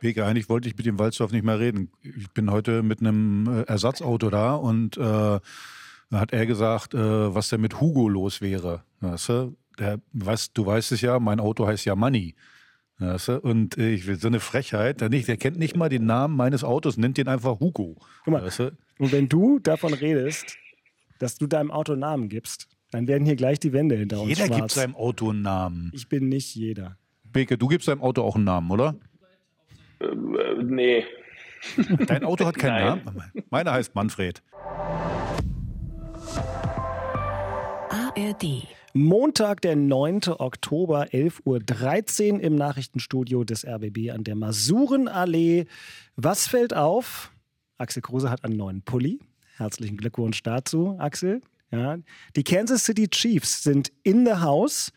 Beke, eigentlich wollte ich mit dem Walzdorf nicht mehr reden. Ich bin heute mit einem äh, Ersatzauto da und äh, hat er gesagt, äh, was denn mit Hugo los wäre. Weißt du? Der, weißt, du weißt es ja, mein Auto heißt ja Money. Weißt du? Und äh, ich will so eine Frechheit. Der, nicht, der kennt nicht mal den Namen meines Autos, nennt den einfach Hugo. Guck mal, weißt du? Und wenn du davon redest, dass du deinem Auto einen Namen gibst, dann werden hier gleich die Wände hinter uns jeder schwarz. Jeder gibt seinem Auto einen Namen. Ich bin nicht jeder. Beke, du gibst deinem Auto auch einen Namen, oder? Äh, nee. Dein Auto hat keinen Namen? Meiner heißt Manfred. ARD. Montag, der 9. Oktober, 11.13 Uhr im Nachrichtenstudio des RBB an der Masurenallee. Was fällt auf? Axel Kruse hat einen neuen Pulli. Herzlichen Glückwunsch dazu, Axel. Ja. Die Kansas City Chiefs sind in the house.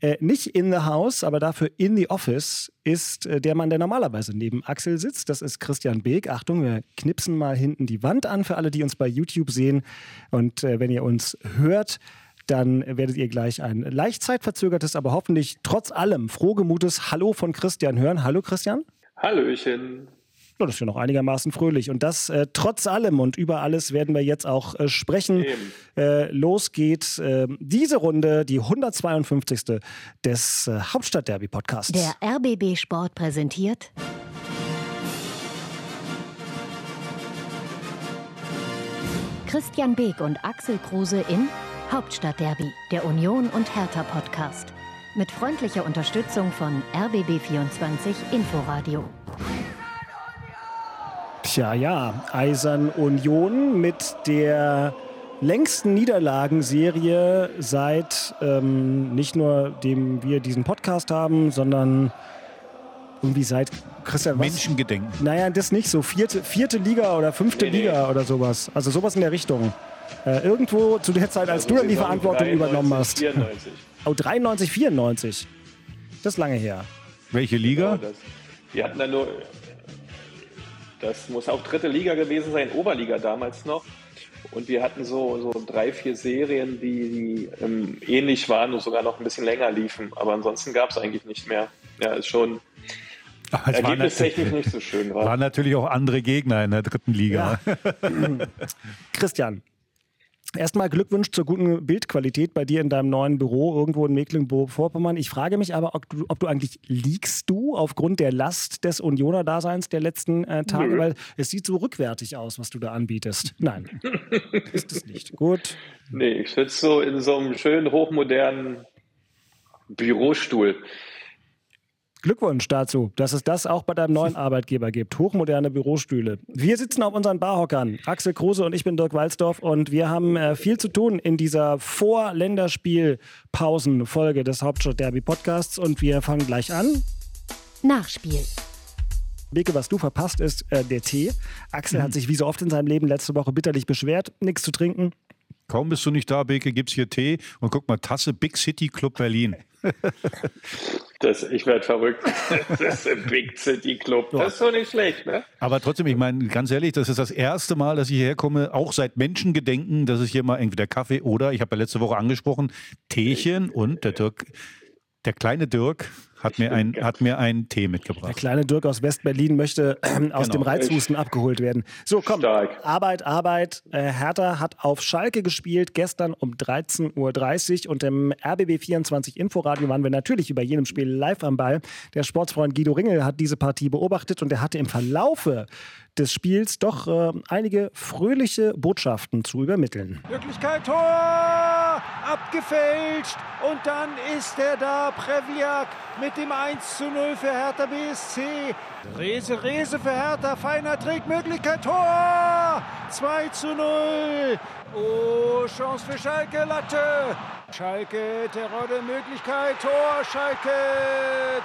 Äh, nicht in the house, aber dafür in the office ist äh, der Mann, der normalerweise neben Axel sitzt. Das ist Christian Beek. Achtung, wir knipsen mal hinten die Wand an für alle, die uns bei YouTube sehen. Und äh, wenn ihr uns hört, dann werdet ihr gleich ein leicht zeitverzögertes, aber hoffentlich trotz allem frohgemutes Hallo von Christian hören. Hallo Christian. Hallöchen. Ja, das ist ja noch einigermaßen fröhlich. Und das äh, trotz allem und über alles werden wir jetzt auch äh, sprechen. Äh, los geht ähm, diese Runde, die 152. des äh, Hauptstadtderby-Podcasts. Der RBB Sport präsentiert. Christian Beek und Axel Kruse in Hauptstadtderby, der Union und Hertha Podcast. Mit freundlicher Unterstützung von RBB24 Inforadio. Tja, ja, Eisern Union mit der längsten Niederlagenserie seit ähm, nicht nur dem wir diesen Podcast haben, sondern irgendwie seit Christian was? Menschengedenken. Naja, das nicht so. Vierte, vierte Liga oder fünfte nee, Liga nee. oder sowas. Also sowas in der Richtung. Äh, irgendwo zu der Zeit, als also du dann die Verantwortung 93, übernommen hast. 94. Oh, 93, 94. Das ist lange her. Welche Liga? Genau, das, wir hatten dann nur. Das muss auch dritte Liga gewesen sein, Oberliga damals noch. Und wir hatten so, so drei, vier Serien, die, die ähm, ähnlich waren und sogar noch ein bisschen länger liefen. Aber ansonsten gab es eigentlich nicht mehr. Ja, ist schon. Ergebnistechnisch nicht so schön. War. Waren natürlich auch andere Gegner in der dritten Liga. Ja. Christian, Erstmal Glückwunsch zur guten Bildqualität bei dir in deinem neuen Büro irgendwo in Mecklenburg-Vorpommern. Ich frage mich aber, ob du, ob du, eigentlich liegst du aufgrund der Last des Unioner-Daseins der letzten äh, Tage, Nö. weil es sieht so rückwärtig aus, was du da anbietest. Nein, ist es nicht. Gut. Nee, ich sitze so in so einem schönen hochmodernen Bürostuhl. Glückwunsch dazu, dass es das auch bei deinem neuen Arbeitgeber gibt. Hochmoderne Bürostühle. Wir sitzen auf unseren Barhockern. Axel Kruse und ich bin Dirk Walzdorf und wir haben äh, viel zu tun in dieser Vor-Länderspiel-Pausen-Folge des Hauptstadt-Derby-Podcasts und wir fangen gleich an. Nachspiel. Beke, was du verpasst, ist äh, der Tee. Axel mhm. hat sich wie so oft in seinem Leben letzte Woche bitterlich beschwert, nichts zu trinken. Kaum bist du nicht da, Beke, gibt's hier Tee und guck mal, Tasse Big City Club Berlin. Das, ich werde verrückt. Das ist ein Big City Club. Das ist doch nicht schlecht, ne? Aber trotzdem, ich meine, ganz ehrlich, das ist das erste Mal, dass ich hierher komme, auch seit Menschengedenken, dass ich hier mal entweder Kaffee oder, ich habe ja letzte Woche angesprochen, Teechen und der Dirk, der kleine Dirk hat mir, ein, hat mir einen Tee mitgebracht. Der kleine Dirk aus West-Berlin möchte äh, aus genau. dem Reizhusten abgeholt werden. So, komm. Stark. Arbeit, Arbeit. Äh, Hertha hat auf Schalke gespielt, gestern um 13.30 Uhr. Und im RBB24 Inforadio waren wir natürlich über jenem Spiel live am Ball. Der Sportsfreund Guido Ringel hat diese Partie beobachtet und er hatte im Verlaufe des Spiels doch äh, einige fröhliche Botschaften zu übermitteln. Möglichkeit, Tor! Abgefälscht! Und dann ist er da, Prevliak mit dem 1 zu 0 für Hertha BSC. Rese, Rese für Hertha, feiner Trick, Möglichkeit, Tor! 2 zu 0. Oh, Chance für Schalke, Latte. Schalke, Terodde, Möglichkeit, Tor, Schalke.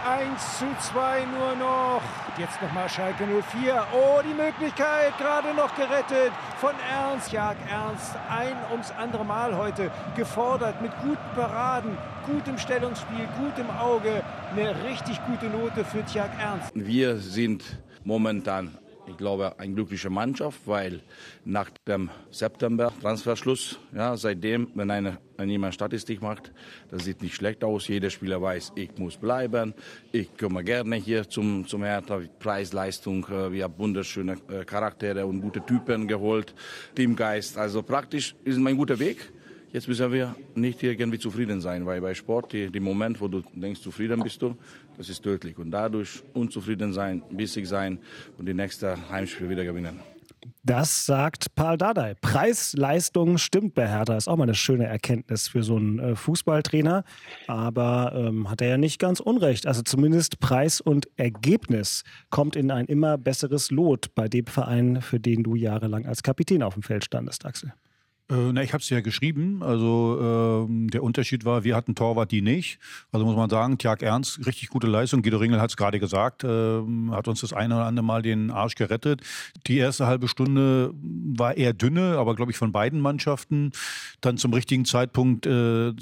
1 zu 2 nur noch. Jetzt nochmal Schalke 04. Oh, die Möglichkeit, gerade noch gerettet von Ernst. Jag Ernst, ein ums andere Mal heute gefordert mit guten Paraden, gutem Stellungsspiel, gutem Auge. Eine richtig gute Note für Tjag Ernst. Wir sind momentan ich glaube, eine glückliche Mannschaft, weil nach dem September Transferschluss, ja, seitdem, wenn eine, wenn jemand Statistik macht, das sieht nicht schlecht aus. Jeder Spieler weiß, ich muss bleiben, ich komme gerne hier zum, zum Hertha, Preis-Leistung, äh, wir haben wunderschöne äh, Charaktere und gute Typen geholt, Teamgeist. Also praktisch ist mein guter Weg. Jetzt müssen wir nicht irgendwie zufrieden sein, weil bei Sport, die, die Moment, wo du denkst, zufrieden bist du, das ist tödlich. Und dadurch unzufrieden sein, bissig sein und die nächste Heimspiel wieder gewinnen. Das sagt Paul Dardai. Preis-Leistung stimmt bei Hertha. Ist auch mal eine schöne Erkenntnis für so einen äh, Fußballtrainer. Aber ähm, hat er ja nicht ganz unrecht. Also zumindest Preis und Ergebnis kommt in ein immer besseres Lot bei dem Verein, für den du jahrelang als Kapitän auf dem Feld standest, Axel. Äh, na, ich habe es ja geschrieben. Also ähm, der Unterschied war, wir hatten Torwart, die nicht. Also muss man sagen, Tjag Ernst, richtig gute Leistung. Guido Ringel hat es gerade gesagt, äh, hat uns das eine oder andere Mal den Arsch gerettet. Die erste halbe Stunde war eher dünne, aber glaube ich von beiden Mannschaften. Dann zum richtigen Zeitpunkt äh,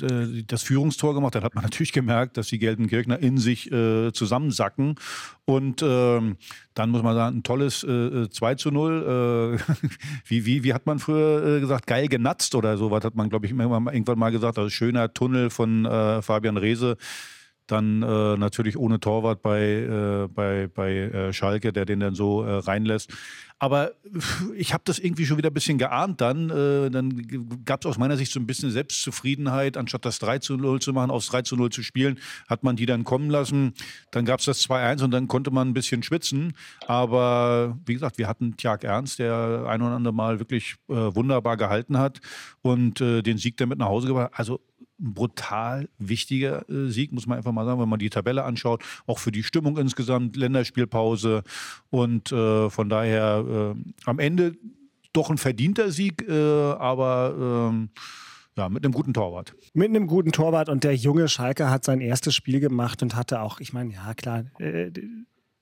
das Führungstor gemacht. Dann hat man natürlich gemerkt, dass die Gelsenkirchner in sich äh, zusammensacken. Und ähm, dann muss man sagen, ein tolles äh, 2 äh, zu 0. Äh, wie, wie, wie hat man früher äh, gesagt? Geil genatzt oder so was hat man, glaube ich, irgendwann mal gesagt. Also schöner Tunnel von äh, Fabian Reese. Dann äh, natürlich ohne Torwart bei, äh, bei, bei äh, Schalke, der den dann so äh, reinlässt. Aber ich habe das irgendwie schon wieder ein bisschen geahnt dann. Äh, dann gab es aus meiner Sicht so ein bisschen Selbstzufriedenheit. Anstatt das 3 zu 0 zu machen, aufs 3 zu 0 zu spielen, hat man die dann kommen lassen. Dann gab es das 2-1 und dann konnte man ein bisschen schwitzen. Aber wie gesagt, wir hatten Tjag Ernst, der ein oder andere Mal wirklich äh, wunderbar gehalten hat und den Sieg damit nach Hause gebracht. Also brutal wichtiger äh, Sieg, muss man einfach mal sagen, wenn man die Tabelle anschaut. Auch für die Stimmung insgesamt, Länderspielpause. Und äh, von daher äh, am Ende doch ein verdienter Sieg, äh, aber ähm, ja, mit einem guten Torwart. Mit einem guten Torwart und der junge Schalke hat sein erstes Spiel gemacht und hatte auch, ich meine, ja klar, äh,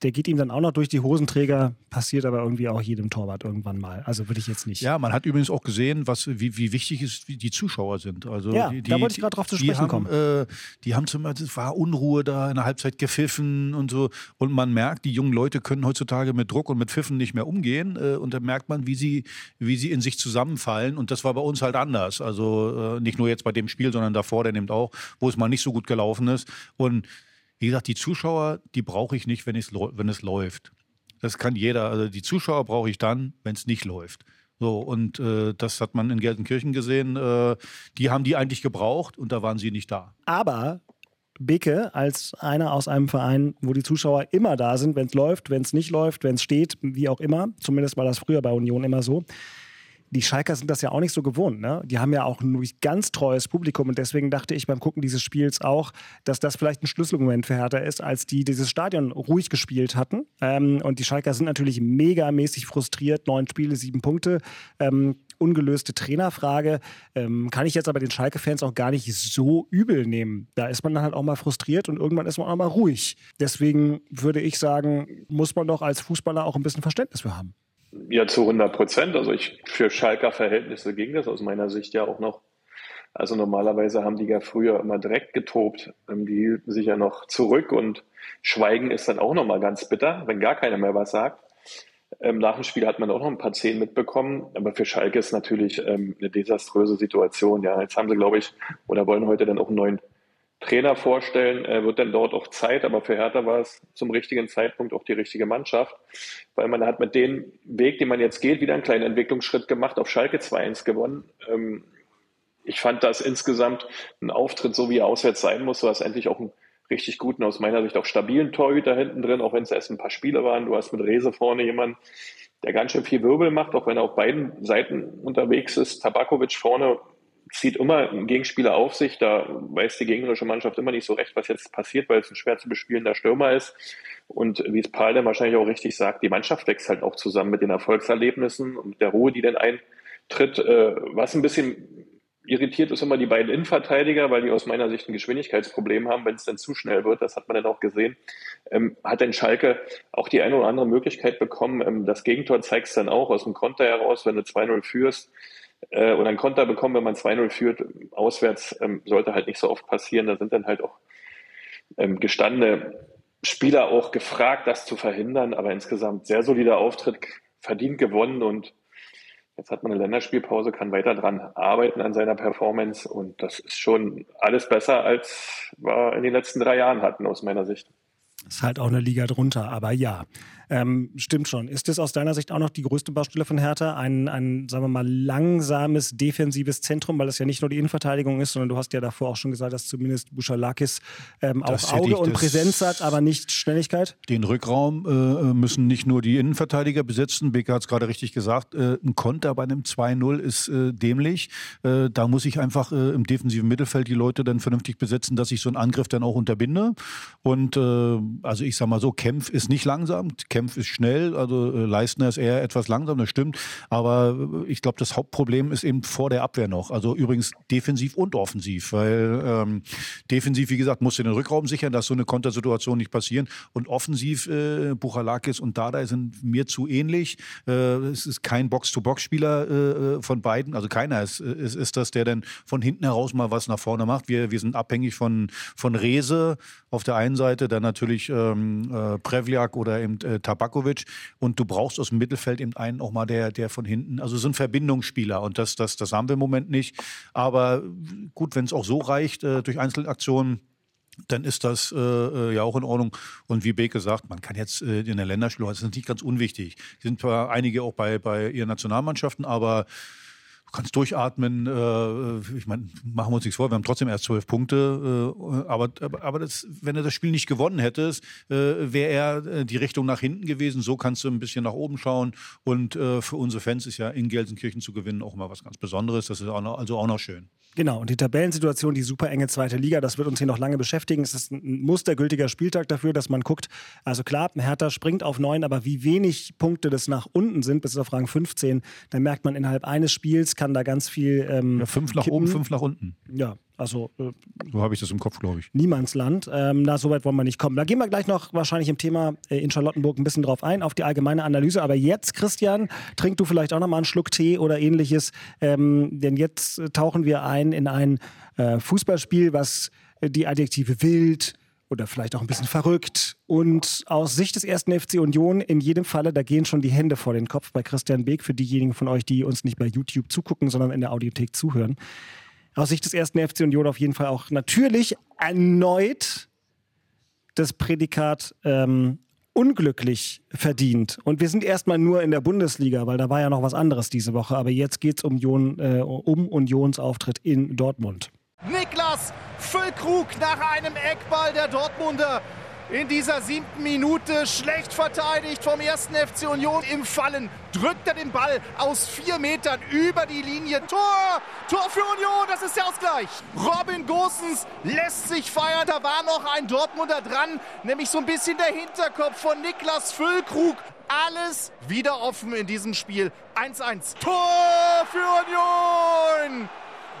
der geht ihm dann auch noch durch die Hosenträger, passiert aber irgendwie auch jedem Torwart irgendwann mal. Also würde ich jetzt nicht. Ja, man hat übrigens auch gesehen, was, wie, wie wichtig ist, wie die Zuschauer sind. Also ja, die, da wollte ich gerade drauf zu sprechen haben, kommen. Äh, die haben zum Beispiel, es war Unruhe da, in der Halbzeit gepfiffen und so. Und man merkt, die jungen Leute können heutzutage mit Druck und mit Pfiffen nicht mehr umgehen. Äh, und da merkt man, wie sie, wie sie in sich zusammenfallen. Und das war bei uns halt anders. Also äh, nicht nur jetzt bei dem Spiel, sondern davor, der nimmt auch, wo es mal nicht so gut gelaufen ist. Und wie gesagt, die Zuschauer, die brauche ich nicht, wenn, wenn es läuft. Das kann jeder. Also die Zuschauer brauche ich dann, wenn es nicht läuft. So, und äh, das hat man in Gelsenkirchen gesehen. Äh, die haben die eigentlich gebraucht und da waren sie nicht da. Aber Beke als einer aus einem Verein, wo die Zuschauer immer da sind, wenn es läuft, wenn es nicht läuft, wenn es steht, wie auch immer. Zumindest war das früher bei Union immer so die Schalker sind das ja auch nicht so gewohnt. Ne? Die haben ja auch ein ganz treues Publikum und deswegen dachte ich beim Gucken dieses Spiels auch, dass das vielleicht ein Schlüsselmoment für Hertha ist, als die dieses Stadion ruhig gespielt hatten. Ähm, und die Schalker sind natürlich megamäßig frustriert. Neun Spiele, sieben Punkte. Ähm, ungelöste Trainerfrage. Ähm, kann ich jetzt aber den Schalke-Fans auch gar nicht so übel nehmen. Da ist man dann halt auch mal frustriert und irgendwann ist man auch mal ruhig. Deswegen würde ich sagen, muss man doch als Fußballer auch ein bisschen Verständnis für haben. Ja, zu 100 Prozent. Also ich, für Schalker Verhältnisse ging das aus meiner Sicht ja auch noch. Also normalerweise haben die ja früher immer direkt getobt. Ähm, die hielten sich ja noch zurück und Schweigen ist dann auch nochmal ganz bitter, wenn gar keiner mehr was sagt. Ähm, nach dem Spiel hat man auch noch ein paar Zehn mitbekommen, aber für Schalke ist natürlich ähm, eine desaströse Situation. Ja, jetzt haben sie, glaube ich, oder wollen heute dann auch einen neuen Trainer vorstellen, äh, wird dann dort auch Zeit, aber für Hertha war es zum richtigen Zeitpunkt auch die richtige Mannschaft, weil man hat mit dem Weg, den man jetzt geht, wieder einen kleinen Entwicklungsschritt gemacht, auf Schalke 2-1 gewonnen. Ähm, ich fand das insgesamt ein Auftritt, so wie er auswärts sein muss. Du hast endlich auch einen richtig guten, aus meiner Sicht auch stabilen Torhüter hinten drin, auch wenn es erst ein paar Spiele waren. Du hast mit Rese vorne jemanden, der ganz schön viel Wirbel macht, auch wenn er auf beiden Seiten unterwegs ist. Tabakovic vorne zieht immer ein Gegenspieler auf sich. Da weiß die gegnerische Mannschaft immer nicht so recht, was jetzt passiert, weil es ein schwer zu bespielender Stürmer ist. Und wie es Paul dann wahrscheinlich auch richtig sagt, die Mannschaft wächst halt auch zusammen mit den Erfolgserlebnissen und der Ruhe, die dann eintritt. Äh, was ein bisschen irritiert ist immer die beiden Innenverteidiger, weil die aus meiner Sicht ein Geschwindigkeitsproblem haben, wenn es dann zu schnell wird. Das hat man dann auch gesehen. Ähm, hat denn Schalke auch die eine oder andere Möglichkeit bekommen? Ähm, das Gegentor zeigt es dann auch aus dem Konter heraus, wenn du 2-0 führst äh, oder ein Konter bekommen, wenn man 2-0 führt, auswärts, ähm, sollte halt nicht so oft passieren. Da sind dann halt auch ähm, gestandene Spieler auch gefragt, das zu verhindern. Aber insgesamt sehr solider Auftritt. verdient gewonnen und jetzt hat man eine Länderspielpause, kann weiter dran arbeiten an seiner Performance und das ist schon alles besser, als wir in den letzten drei Jahren hatten, aus meiner Sicht. Ist halt auch eine Liga drunter, aber ja. Ähm, stimmt schon. Ist das aus deiner Sicht auch noch die größte Baustelle von Hertha? Ein, ein, sagen wir mal, langsames defensives Zentrum, weil es ja nicht nur die Innenverteidigung ist, sondern du hast ja davor auch schon gesagt, dass zumindest Buschalakis ähm, auch Auge und Präsenz hat, aber nicht Schnelligkeit? Den Rückraum äh, müssen nicht nur die Innenverteidiger besetzen. Becker hat es gerade richtig gesagt. Äh, ein Konter bei einem 2-0 ist äh, dämlich. Äh, da muss ich einfach äh, im defensiven Mittelfeld die Leute dann vernünftig besetzen, dass ich so einen Angriff dann auch unterbinde. Und äh, also ich sag mal so, Kempf ist nicht langsam. Kempf Kempf ist schnell, also äh, Leistner ist eher etwas langsam, das stimmt. Aber äh, ich glaube, das Hauptproblem ist eben vor der Abwehr noch. Also übrigens defensiv und offensiv, weil ähm, defensiv, wie gesagt, musst du den Rückraum sichern, dass so eine Kontersituation nicht passieren. Und offensiv, äh, Buchalakis und Dada sind mir zu ähnlich. Äh, es ist kein Box-to-Box-Spieler äh, äh, von beiden, also keiner ist, ist, ist das, der dann von hinten heraus mal was nach vorne macht. Wir, wir sind abhängig von, von Rese auf der einen Seite, dann natürlich ähm, äh, Prevliak oder eben äh, Tabakovic und du brauchst aus dem Mittelfeld eben einen auch mal, der, der von hinten, also so ein Verbindungsspieler und das, das, das haben wir im Moment nicht. Aber gut, wenn es auch so reicht äh, durch Einzelaktionen, dann ist das äh, äh, ja auch in Ordnung. Und wie Beke sagt, man kann jetzt äh, in der Länderspielung, das ist nicht ganz unwichtig. Sind zwar einige auch bei, bei ihren Nationalmannschaften, aber kannst durchatmen. Äh, ich meine, machen wir uns nichts vor, wir haben trotzdem erst zwölf Punkte. Äh, aber aber das, wenn du das Spiel nicht gewonnen hättest, äh, wäre er die Richtung nach hinten gewesen. So kannst du ein bisschen nach oben schauen. Und für unsere Fans ist ja in Gelsenkirchen zu gewinnen auch immer was ganz Besonderes. Das ist auch noch, also auch noch schön. Genau, und die Tabellensituation, die super enge zweite Liga, das wird uns hier noch lange beschäftigen. Es ist ein mustergültiger Spieltag dafür, dass man guckt, also klar, Hertha springt auf neun, aber wie wenig Punkte das nach unten sind, bis auf Rang 15, dann merkt man innerhalb eines Spiels kann da ganz viel. Ähm, ja, fünf nach kippen. oben, fünf nach unten. Ja, also. Äh, so habe ich das im Kopf, glaube ich. Niemandsland. Ähm, na, so weit wollen wir nicht kommen. Da gehen wir gleich noch wahrscheinlich im Thema äh, in Charlottenburg ein bisschen drauf ein, auf die allgemeine Analyse. Aber jetzt, Christian, trink du vielleicht auch noch mal einen Schluck Tee oder ähnliches. Ähm, denn jetzt äh, tauchen wir ein in ein Fußballspiel, was die Adjektive wild, oder vielleicht auch ein bisschen verrückt. Und aus Sicht des ersten FC Union in jedem Falle, da gehen schon die Hände vor den Kopf bei Christian Beek, für diejenigen von euch, die uns nicht bei YouTube zugucken, sondern in der Audiothek zuhören. Aus Sicht des ersten FC Union auf jeden Fall auch natürlich erneut das Prädikat ähm, unglücklich verdient. Und wir sind erstmal nur in der Bundesliga, weil da war ja noch was anderes diese Woche. Aber jetzt geht es um, Union, äh, um Unionsauftritt in Dortmund. Niklas Füllkrug nach einem Eckball der Dortmunder in dieser siebten Minute schlecht verteidigt vom ersten FC Union im Fallen. Drückt er den Ball aus vier Metern über die Linie. Tor! Tor für Union, das ist der Ausgleich. Robin Gosens lässt sich feiern. Da war noch ein Dortmunder dran, nämlich so ein bisschen der Hinterkopf von Niklas Füllkrug. Alles wieder offen in diesem Spiel. 1-1. Tor für Union!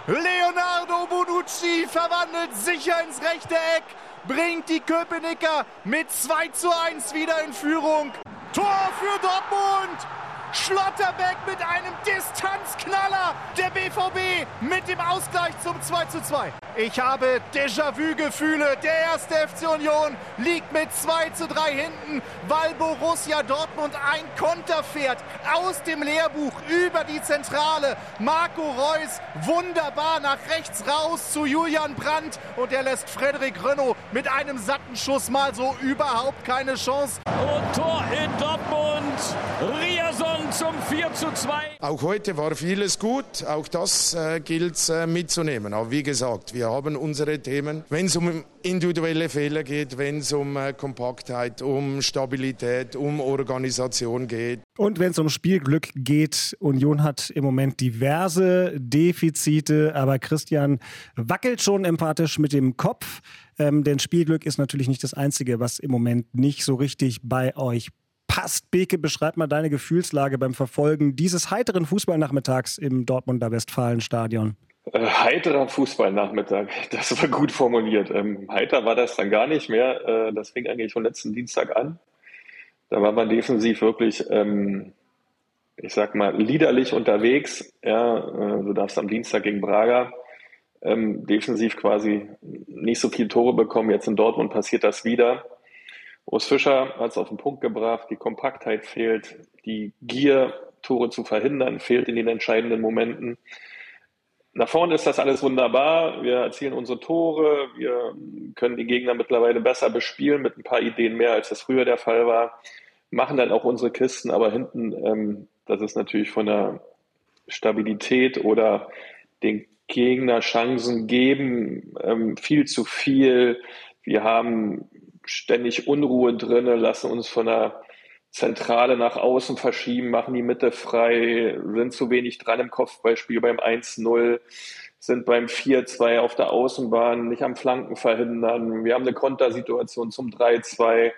Leonardo Bonucci verwandelt sicher ins rechte Eck, bringt die Köpenicker mit 2 zu 1 wieder in Führung. Tor für Dortmund! Schlotterbeck mit einem Distanzknaller. Der BVB mit dem Ausgleich zum 2 zu 2. Ich habe Déjà-vu-Gefühle. Der erste FC Union liegt mit 2 zu 3 hinten, weil Borussia Dortmund ein Konter fährt aus dem Lehrbuch über die Zentrale. Marco Reus wunderbar nach rechts raus zu Julian Brandt und er lässt Frederik Renault mit einem satten Schuss mal so überhaupt keine Chance. Und Tor in Dortmund. Rierson zum 4 zu 2. Auch heute war vieles gut. Auch das äh, gilt äh, mitzunehmen. Aber wie gesagt, wir haben unsere Themen. Wenn es um individuelle Fehler geht, wenn es um äh, Kompaktheit, um Stabilität, um Organisation geht. Und wenn es um Spielglück geht, Union hat im Moment diverse Defizite, aber Christian wackelt schon empathisch mit dem Kopf. Ähm, denn Spielglück ist natürlich nicht das Einzige, was im Moment nicht so richtig bei euch passt. Beke, beschreib mal deine Gefühlslage beim Verfolgen dieses heiteren Fußballnachmittags im Dortmunder Westfalenstadion. Äh, heiterer Fußballnachmittag, das war gut formuliert. Ähm, heiter war das dann gar nicht mehr. Äh, das fing eigentlich schon letzten Dienstag an. Da war man defensiv wirklich, ähm, ich sag mal, liederlich unterwegs. Ja, äh, du darfst am Dienstag gegen Braga ähm, defensiv quasi nicht so viele Tore bekommen. Jetzt in Dortmund passiert das wieder. Urs Fischer hat es auf den Punkt gebracht, die Kompaktheit fehlt. die Gier, Tore zu verhindern, fehlt in den entscheidenden Momenten. Nach vorne ist das alles wunderbar. Wir erzielen unsere Tore. Wir können die Gegner mittlerweile besser bespielen mit ein paar Ideen mehr, als das früher der Fall war. Machen dann auch unsere Kisten, aber hinten, ähm, das ist natürlich von der Stabilität oder den Gegner Chancen geben, ähm, viel zu viel. Wir haben ständig Unruhe drin, lassen uns von der Zentrale nach außen verschieben, machen die Mitte frei, sind zu wenig dran im Kopfballspiel beim 1-0, sind beim 4-2 auf der Außenbahn, nicht am Flanken verhindern. Wir haben eine Kontersituation zum 3-2.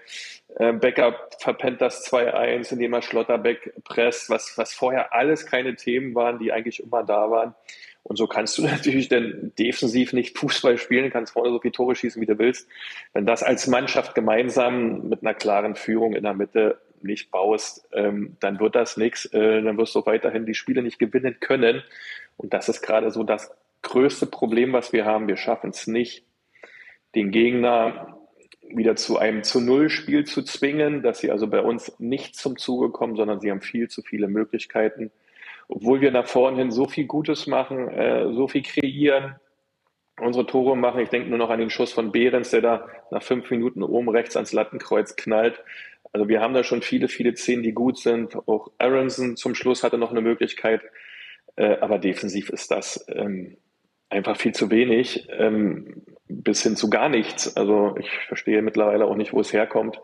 Äh, Becker verpennt das 2-1, indem er Schlotterbeck presst, was, was vorher alles keine Themen waren, die eigentlich immer da waren. Und so kannst du natürlich dann defensiv nicht Fußball spielen, kannst vorne so viele Tore schießen, wie du willst. Wenn das als Mannschaft gemeinsam mit einer klaren Führung in der Mitte nicht baust, ähm, dann wird das nichts. Äh, dann wirst du weiterhin die Spiele nicht gewinnen können. Und das ist gerade so das größte Problem, was wir haben. Wir schaffen es nicht, den Gegner wieder zu einem zu Null Spiel zu zwingen, dass sie also bei uns nicht zum Zuge kommen, sondern sie haben viel zu viele Möglichkeiten. Obwohl wir nach vorn hin so viel Gutes machen, äh, so viel kreieren, unsere Tore machen. Ich denke nur noch an den Schuss von Behrens, der da nach fünf Minuten oben rechts ans Lattenkreuz knallt. Also wir haben da schon viele, viele Szenen, die gut sind. Auch Aronson zum Schluss hatte noch eine Möglichkeit. Äh, aber defensiv ist das ähm, einfach viel zu wenig, ähm, bis hin zu gar nichts. Also ich verstehe mittlerweile auch nicht, wo es herkommt,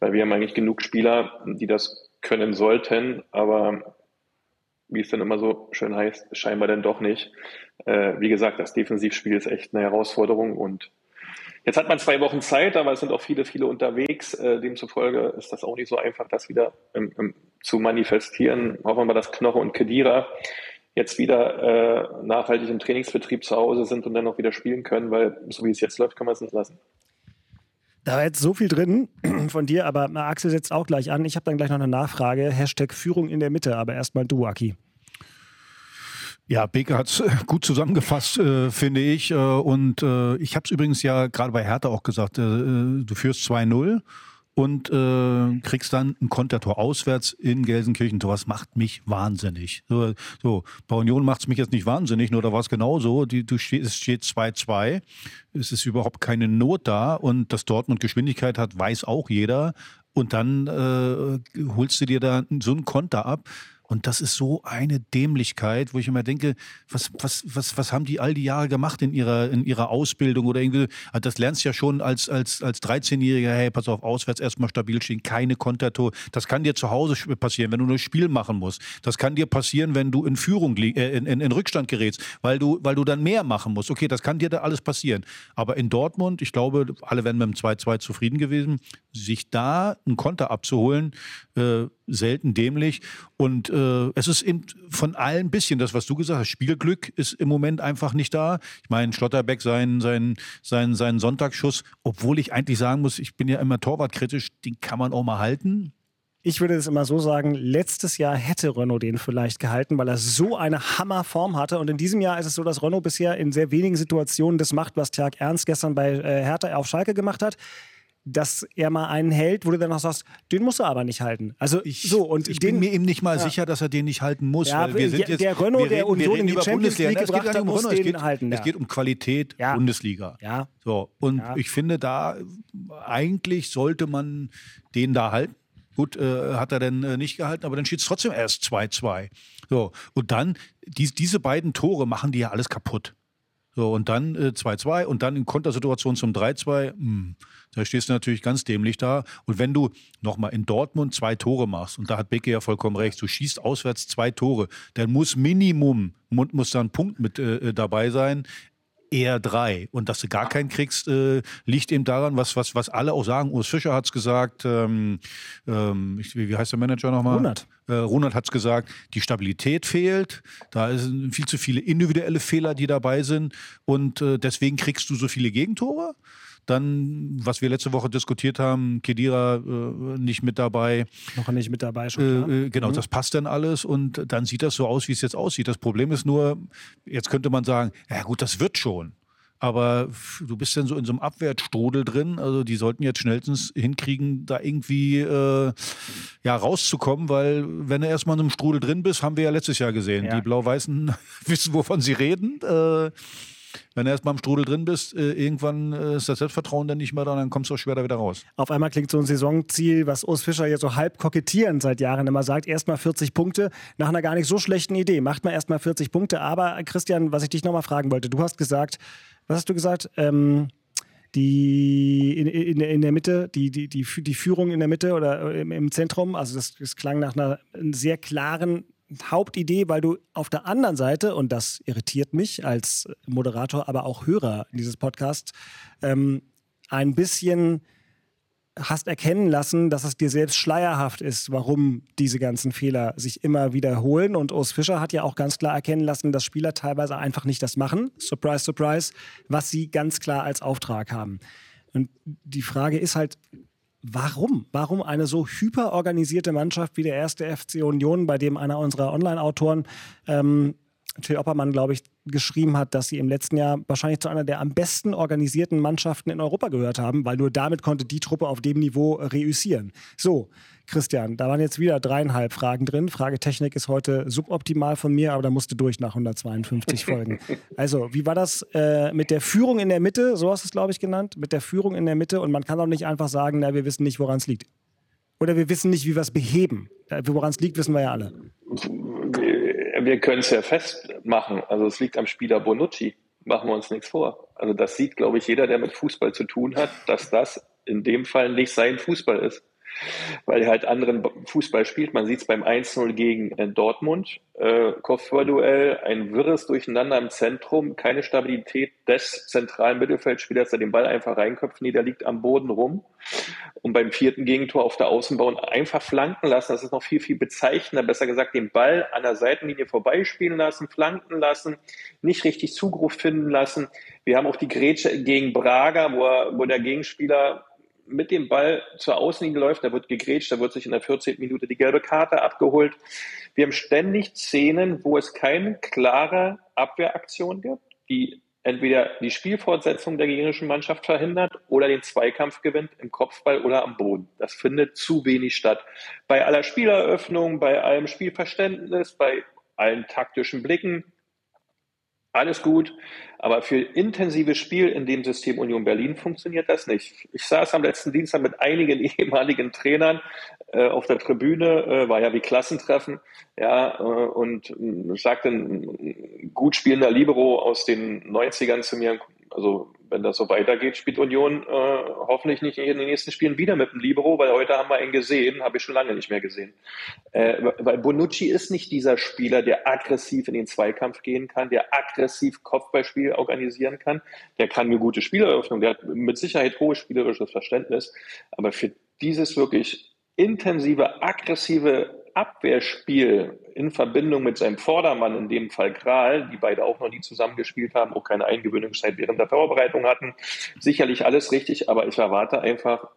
weil wir haben eigentlich genug Spieler, die das können sollten, aber wie es dann immer so schön heißt, scheinbar dann doch nicht. Äh, wie gesagt, das Defensivspiel ist echt eine Herausforderung und Jetzt hat man zwei Wochen Zeit, aber es sind auch viele, viele unterwegs. Äh, demzufolge ist das auch nicht so einfach, das wieder ähm, ähm, zu manifestieren. Hoffen wir mal, dass Knoche und Kedira jetzt wieder äh, nachhaltig im Trainingsbetrieb zu Hause sind und dann auch wieder spielen können, weil so wie es jetzt läuft, kann man es nicht lassen. Da war jetzt so viel drin von dir, aber Axel setzt auch gleich an. Ich habe dann gleich noch eine Nachfrage. Hashtag Führung in der Mitte, aber erstmal du, Aki. Ja, Beke hat es äh, gut zusammengefasst, äh, finde ich. Äh, und äh, ich habe es übrigens ja gerade bei Hertha auch gesagt, äh, du führst 2-0 und äh, kriegst dann ein Kontertor auswärts in Gelsenkirchen. Was macht mich wahnsinnig. So, so bei Union macht es mich jetzt nicht wahnsinnig, nur da war es genauso. Die, du steh, es steht 2-2. Es ist überhaupt keine Not da und dass Dortmund Geschwindigkeit hat, weiß auch jeder. Und dann äh, holst du dir da so einen Konter ab. Und das ist so eine Dämlichkeit, wo ich immer denke, was, was, was, was haben die all die Jahre gemacht in ihrer, in ihrer Ausbildung oder irgendwie, also das lernst du ja schon als, als, als 13-Jähriger, hey, pass auf, auswärts erstmal stabil stehen, keine Kontertor. Das kann dir zu Hause passieren, wenn du nur Spiel machen musst. Das kann dir passieren, wenn du in Führung, äh, in, in, in Rückstand gerätst, weil du, weil du dann mehr machen musst. Okay, das kann dir da alles passieren. Aber in Dortmund, ich glaube, alle wären mit dem 2-2 zufrieden gewesen, sich da einen Konter abzuholen, äh, selten dämlich. Und äh, es ist eben von allen ein bisschen das, was du gesagt hast. Spielglück ist im Moment einfach nicht da. Ich meine, Schlotterbeck, sein, sein, sein, sein Sonntagsschuss, obwohl ich eigentlich sagen muss, ich bin ja immer torwartkritisch, den kann man auch mal halten. Ich würde es immer so sagen, letztes Jahr hätte Renault den vielleicht gehalten, weil er so eine Hammerform hatte. Und in diesem Jahr ist es so, dass Renault bisher in sehr wenigen Situationen das macht, was Tjag Ernst gestern bei äh, Hertha auf Schalke gemacht hat dass er mal einen hält, wo du dann noch sagst, den muss er aber nicht halten. Also ich, so und ich den, bin mir eben nicht mal ja. sicher, dass er den nicht halten muss. Ja, wir sind jetzt, der Renault, der Union in die Champions League gebracht hat, muss den es geht, halten. Es geht um Qualität. Bundesliga. Ja. So und ich finde da eigentlich sollte man den da halten. Gut, äh, hat er denn äh, nicht gehalten, aber dann steht es trotzdem erst 2-2. So, und dann, die, diese beiden Tore machen die ja alles kaputt. So, und dann 2-2 äh, und dann in Kontersituation zum 3-2. Hm. Da stehst du natürlich ganz dämlich da. Und wenn du nochmal in Dortmund zwei Tore machst, und da hat Becke ja vollkommen recht, du schießt auswärts zwei Tore, dann muss Minimum, muss da ein Punkt mit äh, dabei sein eher drei. Und dass du gar keinen kriegst, äh, liegt eben daran, was, was, was alle auch sagen. Urs Fischer hat es gesagt, ähm, ähm, wie heißt der Manager nochmal? Ronald. Äh, Ronald hat es gesagt, die Stabilität fehlt. Da sind viel zu viele individuelle Fehler, die dabei sind. Und äh, deswegen kriegst du so viele Gegentore. Dann, was wir letzte Woche diskutiert haben, Kedira äh, nicht mit dabei. Noch nicht mit dabei, schon äh, äh, Genau, mhm. das passt dann alles und dann sieht das so aus, wie es jetzt aussieht. Das Problem ist nur, jetzt könnte man sagen, ja gut, das wird schon. Aber du bist dann so in so einem Abwärtsstrudel drin. Also die sollten jetzt schnellstens hinkriegen, da irgendwie äh, ja, rauszukommen, weil wenn du erstmal in einem Strudel drin bist, haben wir ja letztes Jahr gesehen. Ja. Die Blau-Weißen wissen, wovon sie reden. Äh, wenn du erstmal im Strudel drin bist, äh, irgendwann äh, ist das Selbstvertrauen dann nicht mehr da, dann kommst du auch schwer da wieder raus. Auf einmal klingt so ein Saisonziel, was Urs Fischer jetzt so halb kokettierend seit Jahren immer sagt, erstmal 40 Punkte nach einer gar nicht so schlechten Idee. Macht man erstmal 40 Punkte. Aber Christian, was ich dich nochmal fragen wollte, du hast gesagt, was hast du gesagt? Ähm, die in, in, in der Mitte, die, die, die, die Führung in der Mitte oder im, im Zentrum, also das, das klang nach einer sehr klaren Hauptidee, weil du auf der anderen Seite, und das irritiert mich als Moderator, aber auch Hörer dieses Podcasts, ähm, ein bisschen hast erkennen lassen, dass es dir selbst schleierhaft ist, warum diese ganzen Fehler sich immer wiederholen. Und Urs Fischer hat ja auch ganz klar erkennen lassen, dass Spieler teilweise einfach nicht das machen, surprise, surprise, was sie ganz klar als Auftrag haben. Und die Frage ist halt, warum? Warum eine so hyperorganisierte Mannschaft wie der erste FC Union, bei dem einer unserer Online-Autoren ähm, Till Oppermann, glaube ich, geschrieben hat, dass sie im letzten Jahr wahrscheinlich zu einer der am besten organisierten Mannschaften in Europa gehört haben, weil nur damit konnte die Truppe auf dem Niveau reüssieren. So, Christian, da waren jetzt wieder dreieinhalb Fragen drin. Fragetechnik ist heute suboptimal von mir, aber da musste durch nach 152 Folgen. Also, wie war das äh, mit der Führung in der Mitte? So hast du es, glaube ich, genannt. Mit der Führung in der Mitte. Und man kann auch nicht einfach sagen, na, wir wissen nicht, woran es liegt. Oder wir wissen nicht, wie wir es beheben. Woran es liegt, wissen wir ja alle wir können es ja festmachen. Also es liegt am Spieler Bonucci. Machen wir uns nichts vor. Also das sieht, glaube ich, jeder, der mit Fußball zu tun hat, dass das in dem Fall nicht sein Fußball ist weil er halt anderen Fußball spielt. Man sieht es beim 1-0 gegen äh, Dortmund. Äh, Kopfballduell, ein wirres Durcheinander im Zentrum, keine Stabilität des zentralen Mittelfeldspielers, der den Ball einfach reinköpft. Nee, der liegt am Boden rum. Und beim vierten Gegentor auf der Außenbahn einfach flanken lassen. Das ist noch viel, viel bezeichnender. Besser gesagt, den Ball an der Seitenlinie vorbeispielen lassen, flanken lassen, nicht richtig Zugriff finden lassen. Wir haben auch die Grätsche gegen Braga, wo, er, wo der Gegenspieler mit dem Ball zur Außenlinie läuft, da wird gegrätscht, da wird sich in der 14. Minute die gelbe Karte abgeholt. Wir haben ständig Szenen, wo es keine klare Abwehraktion gibt, die entweder die Spielfortsetzung der gegnerischen Mannschaft verhindert oder den Zweikampf gewinnt im Kopfball oder am Boden. Das findet zu wenig statt. Bei aller Spieleröffnung, bei allem Spielverständnis, bei allen taktischen Blicken, alles gut, aber für intensives Spiel in dem System Union Berlin funktioniert das nicht. Ich saß am letzten Dienstag mit einigen ehemaligen Trainern äh, auf der Tribüne, äh, war ja wie Klassentreffen, ja, äh, und äh, sagte ein gut spielender Libero aus den 90ern zu mir, also wenn das so weitergeht, spielt Union äh, hoffentlich nicht in den nächsten Spielen wieder mit dem Libero, weil heute haben wir ihn gesehen, habe ich schon lange nicht mehr gesehen. Äh, weil Bonucci ist nicht dieser Spieler, der aggressiv in den Zweikampf gehen kann, der aggressiv Kopfballspiel organisieren kann. Der kann eine gute Spieleröffnung, der hat mit Sicherheit hohes spielerisches Verständnis, aber für dieses wirklich intensive, aggressive Abwehrspiel in Verbindung mit seinem Vordermann, in dem Fall Kral, die beide auch noch nie zusammengespielt haben, auch keine Eingewöhnungszeit während der Vorbereitung hatten, sicherlich alles richtig, aber ich erwarte einfach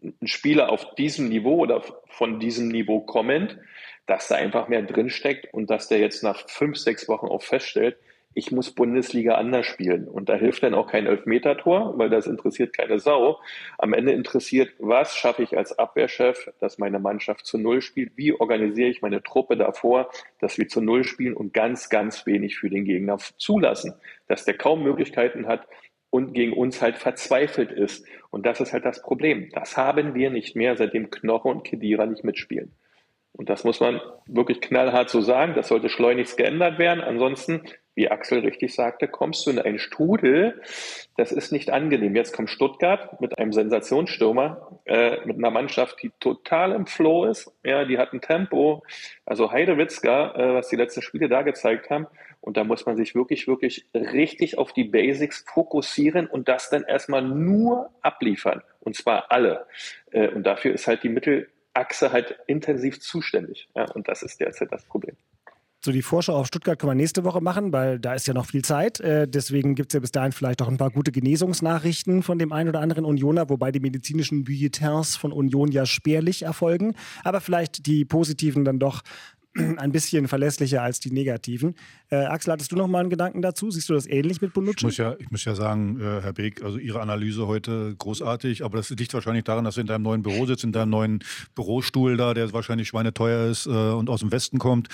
einen Spieler auf diesem Niveau oder von diesem Niveau kommend, dass da einfach mehr drinsteckt und dass der jetzt nach fünf, sechs Wochen auch feststellt, ich muss Bundesliga anders spielen. Und da hilft dann auch kein Elfmetertor, weil das interessiert keine Sau. Am Ende interessiert, was schaffe ich als Abwehrchef, dass meine Mannschaft zu Null spielt? Wie organisiere ich meine Truppe davor, dass wir zu Null spielen und ganz, ganz wenig für den Gegner zulassen? Dass der kaum Möglichkeiten hat, und gegen uns halt verzweifelt ist. Und das ist halt das Problem. Das haben wir nicht mehr, seitdem Knoche und Kedira nicht mitspielen. Und das muss man wirklich knallhart so sagen. Das sollte schleunigst geändert werden. Ansonsten wie Axel richtig sagte, kommst du in einen Strudel. Das ist nicht angenehm. Jetzt kommt Stuttgart mit einem Sensationsstürmer, äh, mit einer Mannschaft, die total im Flow ist. Ja, die hat ein Tempo. Also Heidewitzka, äh, was die letzten Spiele da gezeigt haben. Und da muss man sich wirklich, wirklich richtig auf die Basics fokussieren und das dann erstmal nur abliefern. Und zwar alle. Äh, und dafür ist halt die Mittelachse halt intensiv zuständig. Ja, und das ist derzeit das Problem. So, die Vorschau auf Stuttgart können wir nächste Woche machen, weil da ist ja noch viel Zeit. Äh, deswegen gibt es ja bis dahin vielleicht auch ein paar gute Genesungsnachrichten von dem einen oder anderen Unioner, wobei die medizinischen Bulletins von Union ja spärlich erfolgen. Aber vielleicht die positiven dann doch ein bisschen verlässlicher als die negativen. Äh, Axel, hattest du noch mal einen Gedanken dazu? Siehst du das ähnlich mit Bonucci? Ich muss ja, ich muss ja sagen, äh, Herr Beek, also Ihre Analyse heute großartig, aber das liegt wahrscheinlich daran, dass Sie in deinem neuen Büro sitzt, in deinem neuen Bürostuhl da, der wahrscheinlich schweineteuer ist äh, und aus dem Westen kommt.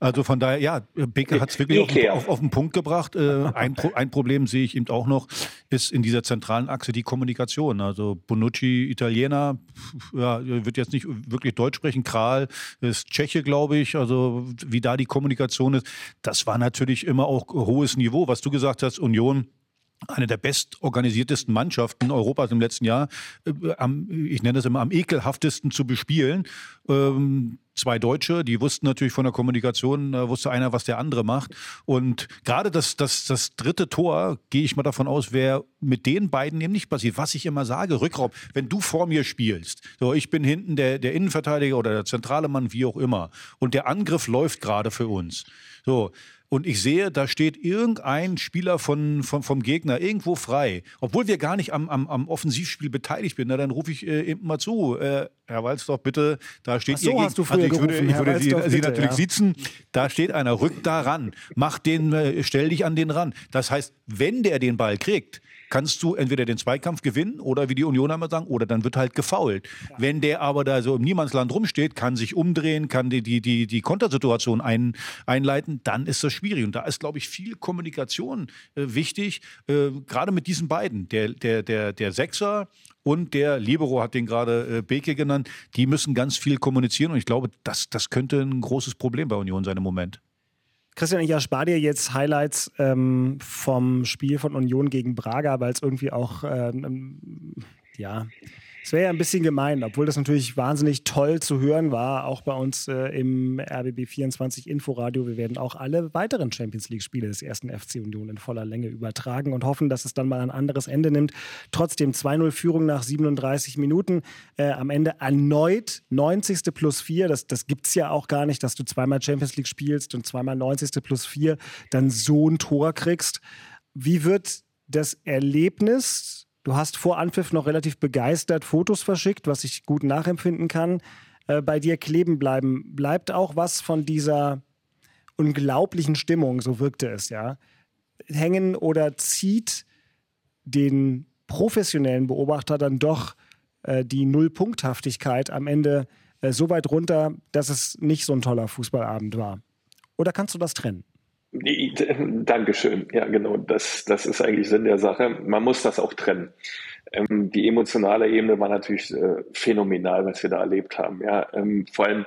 Also von daher, ja, Beke hat es wirklich auf, auf, auf, den Punkt gebracht. Äh, ein, Pro, ein Problem sehe ich eben auch noch, ist in dieser zentralen Achse die Kommunikation. Also Bonucci, Italiener, ja, wird jetzt nicht wirklich Deutsch sprechen. Kral ist Tscheche, glaube ich. Also wie da die Kommunikation ist, das war natürlich immer auch hohes Niveau. Was du gesagt hast, Union eine der bestorganisiertesten Mannschaften Europas im letzten Jahr, äh, am, ich nenne es immer am ekelhaftesten zu bespielen. Ähm, zwei Deutsche, die wussten natürlich von der Kommunikation, da wusste einer, was der andere macht. Und gerade das, das, das dritte Tor, gehe ich mal davon aus, wäre mit den beiden eben nicht passiert. Was ich immer sage, Rückraum, wenn du vor mir spielst, so ich bin hinten der, der Innenverteidiger oder der zentrale Mann, wie auch immer, und der Angriff läuft gerade für uns. So, und ich sehe, da steht irgendein Spieler von, von, vom Gegner irgendwo frei, obwohl wir gar nicht am, am, am Offensivspiel beteiligt sind, na, dann rufe ich äh, eben mal zu, äh, Herr Walzdorf, bitte, da steht Ach so, hast du früher also ich würde, gerufen, ich würde Sie, bitte, Sie, natürlich ja. sitzen, da steht einer, rück da ran, mach den, äh, stell dich an den ran. Das heißt, wenn der den Ball kriegt, kannst du entweder den Zweikampf gewinnen oder wie die Unioner immer sagen, oder dann wird halt gefault. Ja. Wenn der aber da so im Niemandsland rumsteht, kann sich umdrehen, kann die, die, die, die Kontersituation ein, einleiten, dann ist das schwierig. Und da ist, glaube ich, viel Kommunikation äh, wichtig, äh, gerade mit diesen beiden. Der, der, der, der Sechser und der Libero hat den gerade äh, Beke genannt, die müssen ganz viel kommunizieren und ich glaube, das, das könnte ein großes Problem bei Union sein im Moment. Christian, ich erspare dir jetzt Highlights ähm, vom Spiel von Union gegen Braga, weil es irgendwie auch, ähm, ja, es wäre ja ein bisschen gemein, obwohl das natürlich wahnsinnig toll zu hören war, auch bei uns äh, im RBB 24 Inforadio. Wir werden auch alle weiteren Champions League-Spiele des ersten FC Union in voller Länge übertragen und hoffen, dass es dann mal ein anderes Ende nimmt. Trotzdem 2-0 Führung nach 37 Minuten. Äh, am Ende erneut 90. plus 4. Das, das gibt es ja auch gar nicht, dass du zweimal Champions League spielst und zweimal 90. plus 4 dann so ein Tor kriegst. Wie wird das Erlebnis Du hast vor Anpfiff noch relativ begeistert Fotos verschickt, was ich gut nachempfinden kann. Äh, bei dir kleben bleiben. Bleibt auch was von dieser unglaublichen Stimmung, so wirkte es ja, hängen oder zieht den professionellen Beobachter dann doch äh, die Nullpunkthaftigkeit am Ende äh, so weit runter, dass es nicht so ein toller Fußballabend war? Oder kannst du das trennen? Dankeschön. Ja, genau. Das, das ist eigentlich Sinn der Sache. Man muss das auch trennen. Ähm, die emotionale Ebene war natürlich äh, phänomenal, was wir da erlebt haben. Ja, ähm, vor allem,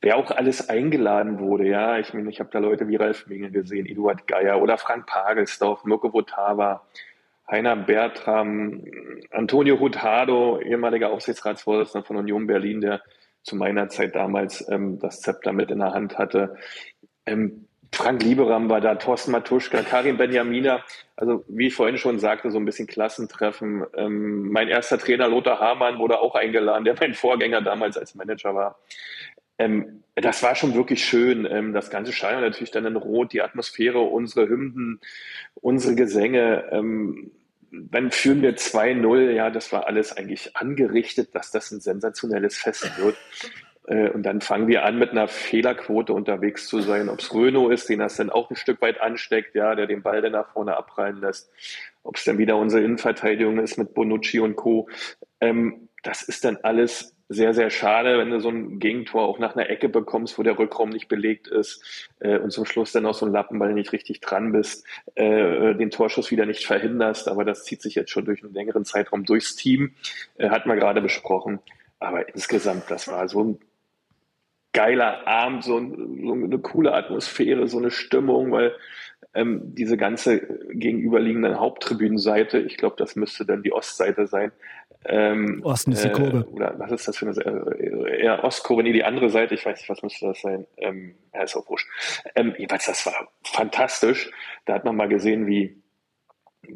wer auch alles eingeladen wurde. Ja, ich meine, ich habe da Leute wie Ralf Minge gesehen, Eduard Geier oder Frank Pagelsdorf, Mirko Votava, Heiner Bertram, Antonio Hurtado, ehemaliger Aufsichtsratsvorsitzender von Union Berlin, der zu meiner Zeit damals ähm, das Zepter mit in der Hand hatte. Ähm, Frank Lieberam war da, Thorsten Matuschka, Karin Benjamina. Also wie ich vorhin schon sagte, so ein bisschen Klassentreffen. Ähm, mein erster Trainer Lothar Hamann wurde auch eingeladen, der mein Vorgänger damals als Manager war. Ähm, das war schon wirklich schön. Ähm, das ganze Stadion natürlich dann in Rot, die Atmosphäre, unsere Hymnen, unsere Gesänge. Ähm, dann führen wir 2-0. Ja, das war alles eigentlich angerichtet, dass das ein sensationelles Fest wird. Äh, und dann fangen wir an, mit einer Fehlerquote unterwegs zu sein. Ob es Renault ist, den das dann auch ein Stück weit ansteckt, ja, der den Ball dann nach vorne abprallen lässt. Ob es dann wieder unsere Innenverteidigung ist mit Bonucci und Co. Ähm, das ist dann alles sehr, sehr schade, wenn du so ein Gegentor auch nach einer Ecke bekommst, wo der Rückraum nicht belegt ist äh, und zum Schluss dann auch so ein Lappenball nicht richtig dran bist, äh, den Torschuss wieder nicht verhinderst. Aber das zieht sich jetzt schon durch einen längeren Zeitraum durchs Team, äh, hat man gerade besprochen. Aber insgesamt, das war so ein geiler Abend, so, so, eine coole Atmosphäre, so eine Stimmung, weil ähm, diese ganze gegenüberliegende Haupttribünenseite, ich glaube, das müsste dann die Ostseite sein. Ähm, Osten ist die Kurve. Äh, oder was ist das für eine äh, eher Ostkurve? Nee, die andere Seite, ich weiß nicht, was müsste das sein? Ähm, ja, ist auch wurscht. Ähm, jedenfalls, das war fantastisch. Da hat man mal gesehen, wie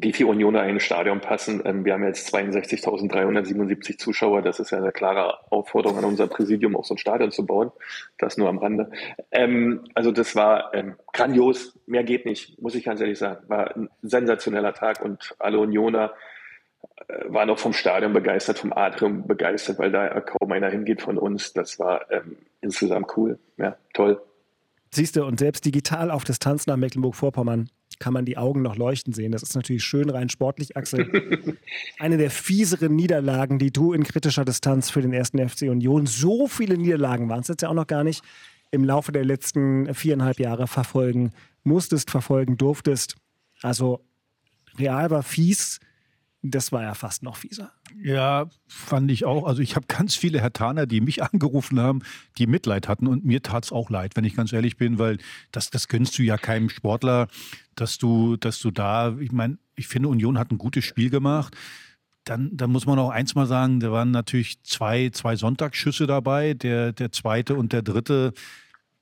wie viele Unioner in ein Stadion passen. Ähm, wir haben jetzt 62.377 Zuschauer. Das ist ja eine klare Aufforderung an unser Präsidium, auch so ein Stadion zu bauen. Das nur am Rande. Ähm, also das war ähm, grandios. Mehr geht nicht, muss ich ganz ehrlich sagen. War ein sensationeller Tag und alle Unioner äh, waren auch vom Stadion begeistert, vom Atrium begeistert, weil da kaum einer hingeht von uns. Das war insgesamt cool. Ja, toll. Siehst du, und selbst digital auf Distanz nach Mecklenburg-Vorpommern kann man die Augen noch leuchten sehen. Das ist natürlich schön rein sportlich, Axel. Eine der fieseren Niederlagen, die du in kritischer Distanz für den ersten FC Union, so viele Niederlagen waren es jetzt ja auch noch gar nicht, im Laufe der letzten viereinhalb Jahre verfolgen musstest, verfolgen durftest. Also Real war fies, das war ja fast noch fieser. Ja, fand ich auch. Also ich habe ganz viele Hertaner, die mich angerufen haben, die Mitleid hatten und mir tat es auch leid, wenn ich ganz ehrlich bin, weil das, das gönnst du ja keinem Sportler, dass du, dass du da, ich meine, ich finde, Union hat ein gutes Spiel gemacht. Dann, dann muss man auch eins mal sagen, da waren natürlich zwei, zwei Sonntagsschüsse dabei, der, der zweite und der dritte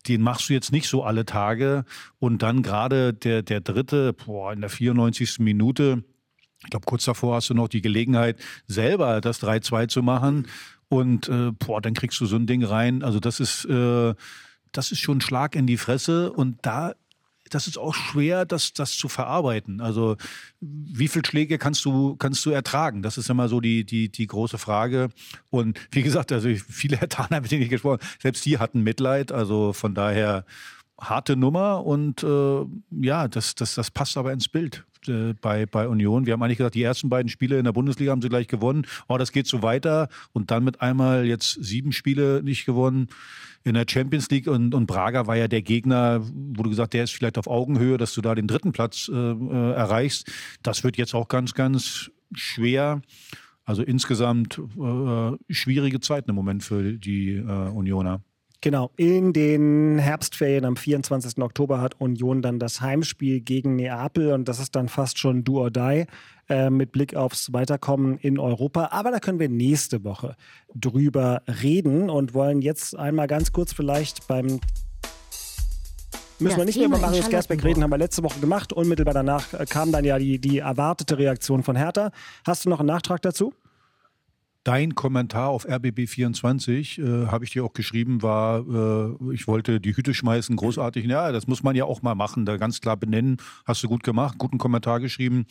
den machst du jetzt nicht so alle Tage. Und dann gerade der, der dritte, boah, in der 94. Minute, ich glaube, kurz davor hast du noch die Gelegenheit, selber das 3-2 zu machen. Und äh, boah, dann kriegst du so ein Ding rein. Also das ist, äh, das ist schon ein Schlag in die Fresse. Und da das ist auch schwer, das, das zu verarbeiten. Also wie viele Schläge kannst du, kannst du ertragen? Das ist immer so die, die, die große Frage. Und wie gesagt, also viele Hertaner, mit denen ich gesprochen selbst die hatten Mitleid. Also von daher harte Nummer und äh, ja, das, das, das passt aber ins Bild äh, bei, bei Union. Wir haben eigentlich gesagt, die ersten beiden Spiele in der Bundesliga haben sie gleich gewonnen. Oh, das geht so weiter. Und dann mit einmal jetzt sieben Spiele nicht gewonnen in der Champions League. Und, und Braga war ja der Gegner, wo du gesagt, der ist vielleicht auf Augenhöhe, dass du da den dritten Platz äh, äh erreichst. Das wird jetzt auch ganz, ganz schwer. Also insgesamt äh, schwierige Zeiten im Moment für die äh, Unioner. Genau, in den Herbstferien am 24. Oktober hat Union dann das Heimspiel gegen Neapel und das ist dann fast schon do or die äh, mit Blick aufs Weiterkommen in Europa. Aber da können wir nächste Woche drüber reden und wollen jetzt einmal ganz kurz vielleicht beim Müssen das wir nicht mehr über Marius Gersbeck reden, haben wir letzte Woche gemacht. Unmittelbar danach kam dann ja die, die erwartete Reaktion von Hertha. Hast du noch einen Nachtrag dazu? Dein Kommentar auf RBB24, äh, habe ich dir auch geschrieben, war, äh, ich wollte die Hüte schmeißen, großartig. Ja, das muss man ja auch mal machen, da ganz klar benennen. Hast du gut gemacht, guten Kommentar geschrieben.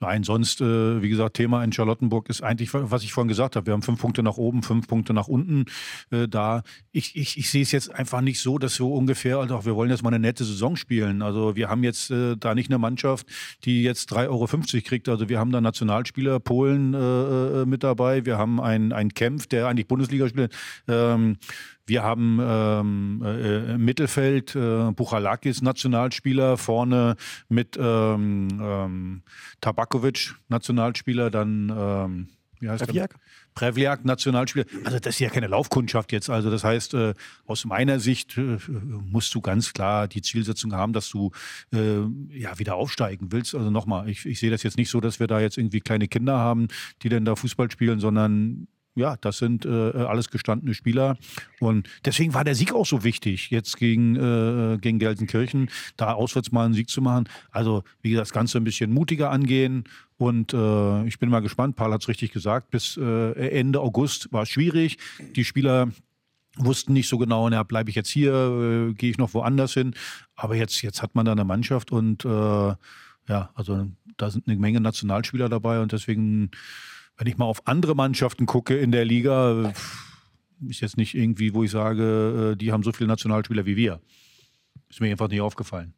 Nein, sonst, äh, wie gesagt, Thema in Charlottenburg ist eigentlich, was ich vorhin gesagt habe. Wir haben fünf Punkte nach oben, fünf Punkte nach unten. Äh, da, ich, ich, ich sehe es jetzt einfach nicht so, dass so ungefähr, also wir wollen jetzt mal eine nette Saison spielen. Also wir haben jetzt äh, da nicht eine Mannschaft, die jetzt 3,50 Euro kriegt. Also wir haben da Nationalspieler, Polen äh, äh, mit dabei. Wir haben haben einen, einen Kempf, der eigentlich Bundesliga spielt. Ähm, wir haben ähm, äh, Mittelfeld äh, Buchalakis Nationalspieler, vorne mit ähm, ähm, Tabakovic Nationalspieler, dann ähm, wie heißt Prevliak? der? Prevliak Nationalspieler. Also das ist ja keine Laufkundschaft jetzt. Also das heißt, äh, aus meiner Sicht äh, musst du ganz klar die Zielsetzung haben, dass du äh, ja wieder aufsteigen willst. Also nochmal, ich, ich sehe das jetzt nicht so, dass wir da jetzt irgendwie kleine Kinder haben, die dann da Fußball spielen, sondern ja, das sind äh, alles gestandene Spieler. Und deswegen war der Sieg auch so wichtig, jetzt gegen, äh, gegen Gelsenkirchen, da auswärts mal einen Sieg zu machen. Also, wie gesagt, das Ganze ein bisschen mutiger angehen. Und äh, ich bin mal gespannt, Paul hat es richtig gesagt, bis äh, Ende August war es schwierig. Die Spieler wussten nicht so genau, na, bleibe ich jetzt hier, äh, gehe ich noch woanders hin. Aber jetzt, jetzt hat man da eine Mannschaft und äh, ja, also da sind eine Menge Nationalspieler dabei und deswegen wenn ich mal auf andere Mannschaften gucke in der Liga, ist jetzt nicht irgendwie, wo ich sage, äh, die haben so viele Nationalspieler wie wir. Ist mir einfach nicht aufgefallen.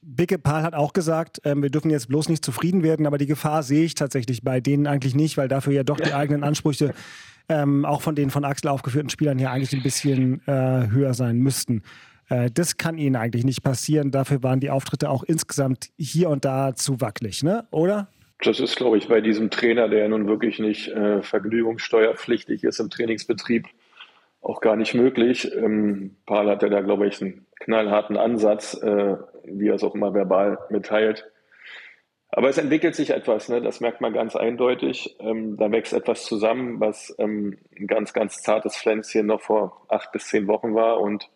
Bicke Paul hat auch gesagt, ähm, wir dürfen jetzt bloß nicht zufrieden werden, aber die Gefahr sehe ich tatsächlich bei denen eigentlich nicht, weil dafür ja doch die eigenen Ansprüche ähm, auch von den von Axel aufgeführten Spielern hier eigentlich ein bisschen äh, höher sein müssten. Äh, das kann ihnen eigentlich nicht passieren. Dafür waren die Auftritte auch insgesamt hier und da zu wackelig, ne? oder? Das ist, glaube ich, bei diesem Trainer, der nun wirklich nicht äh, vergnügungssteuerpflichtig ist im Trainingsbetrieb, auch gar nicht möglich. Ähm, Paul hat ja da, glaube ich, einen knallharten Ansatz, äh, wie er es auch immer verbal mitteilt. Aber es entwickelt sich etwas, ne? das merkt man ganz eindeutig. Ähm, da wächst etwas zusammen, was ähm, ein ganz, ganz zartes Pflänzchen noch vor acht bis zehn Wochen war. Und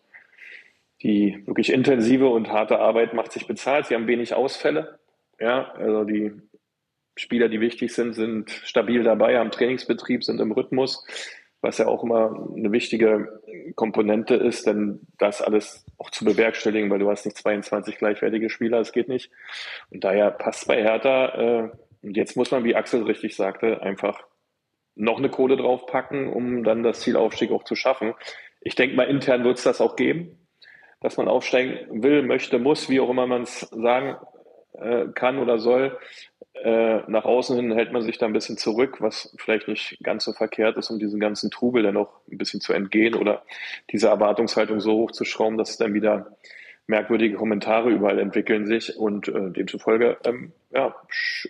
die wirklich intensive und harte Arbeit macht sich bezahlt. Sie haben wenig Ausfälle. Ja, also die Spieler, die wichtig sind, sind stabil dabei, haben Trainingsbetrieb, sind im Rhythmus, was ja auch immer eine wichtige Komponente ist, denn das alles auch zu bewerkstelligen, weil du hast nicht 22 gleichwertige Spieler, es geht nicht. Und daher passt bei Hertha äh, Und jetzt muss man, wie Axel richtig sagte, einfach noch eine Kohle draufpacken, um dann das Zielaufstieg auch zu schaffen. Ich denke mal, intern wird es das auch geben, dass man aufsteigen will, möchte, muss, wie auch immer man es sagen äh, kann oder soll. Äh, nach außen hin hält man sich da ein bisschen zurück, was vielleicht nicht ganz so verkehrt ist, um diesen ganzen Trubel dann noch ein bisschen zu entgehen oder diese Erwartungshaltung so hochzuschrauben, dass es dann wieder merkwürdige Kommentare überall entwickeln sich und äh, demzufolge ähm, ja,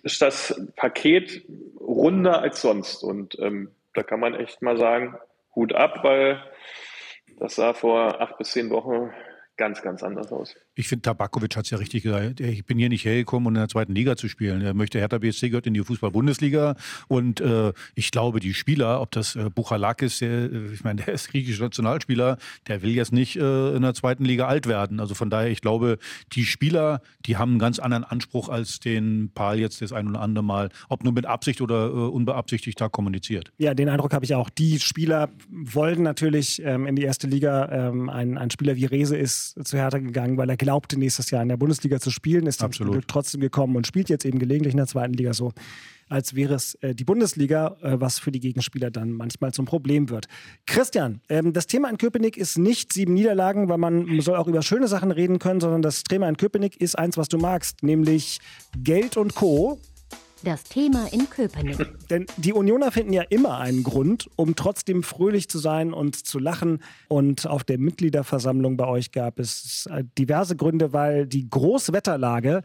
ist das Paket runder als sonst und ähm, da kann man echt mal sagen, Hut ab, weil das sah vor acht bis zehn Wochen ganz, ganz anders aus. Ich finde, Tabakovic hat es ja richtig gesagt. Ich bin hier nicht hergekommen, um in der zweiten Liga zu spielen. Er möchte, Hertha BSC gehört in die Fußball-Bundesliga. Und äh, ich glaube, die Spieler, ob das äh, Buchalakis, der, äh, ich meine, der ist griechischer Nationalspieler, der will jetzt nicht äh, in der zweiten Liga alt werden. Also von daher, ich glaube, die Spieler, die haben einen ganz anderen Anspruch, als den Paul jetzt das ein oder andere Mal, ob nur mit Absicht oder äh, unbeabsichtigt da kommuniziert. Ja, den Eindruck habe ich auch. Die Spieler wollen natürlich ähm, in die erste Liga. Ähm, ein, ein Spieler wie Rese ist zu Hertha gegangen, weil er glaubte, nächstes Jahr in der Bundesliga zu spielen, ist dann trotzdem gekommen und spielt jetzt eben gelegentlich in der zweiten Liga so, als wäre es äh, die Bundesliga, äh, was für die Gegenspieler dann manchmal zum Problem wird. Christian, ähm, das Thema in Köpenick ist nicht sieben Niederlagen, weil man soll auch über schöne Sachen reden können, sondern das Thema in Köpenick ist eins, was du magst, nämlich Geld und Co. Das Thema in Köpenick. Denn die Unioner finden ja immer einen Grund, um trotzdem fröhlich zu sein und zu lachen. Und auf der Mitgliederversammlung bei euch gab es diverse Gründe, weil die Großwetterlage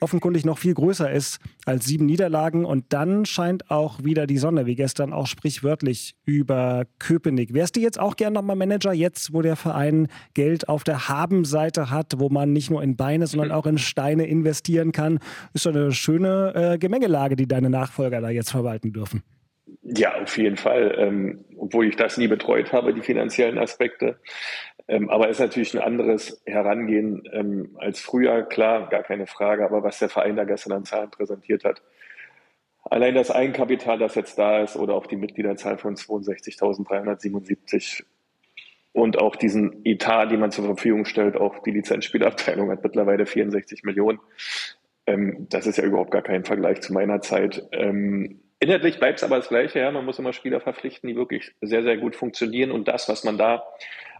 offenkundig noch viel größer ist als sieben Niederlagen. Und dann scheint auch wieder die Sonne, wie gestern auch sprichwörtlich über Köpenick. Wärst du jetzt auch gern nochmal Manager, jetzt wo der Verein Geld auf der Habenseite hat, wo man nicht nur in Beine, sondern auch in Steine investieren kann? Ist doch eine schöne äh, Gemengelage, die deine Nachfolger da jetzt verwalten dürfen. Ja, auf jeden Fall. Ähm, obwohl ich das nie betreut habe, die finanziellen Aspekte. Ähm, aber ist natürlich ein anderes Herangehen ähm, als früher, klar, gar keine Frage. Aber was der Verein da gestern an Zahlen präsentiert hat, allein das Eigenkapital, das jetzt da ist, oder auch die Mitgliederzahl von 62.377 und auch diesen Etat, den man zur Verfügung stellt, auch die Lizenzspielabteilung hat mittlerweile 64 Millionen. Ähm, das ist ja überhaupt gar kein Vergleich zu meiner Zeit. Ähm, Inhaltlich bleibt es aber das Gleiche. Ja. Man muss immer Spieler verpflichten, die wirklich sehr, sehr gut funktionieren und das, was man da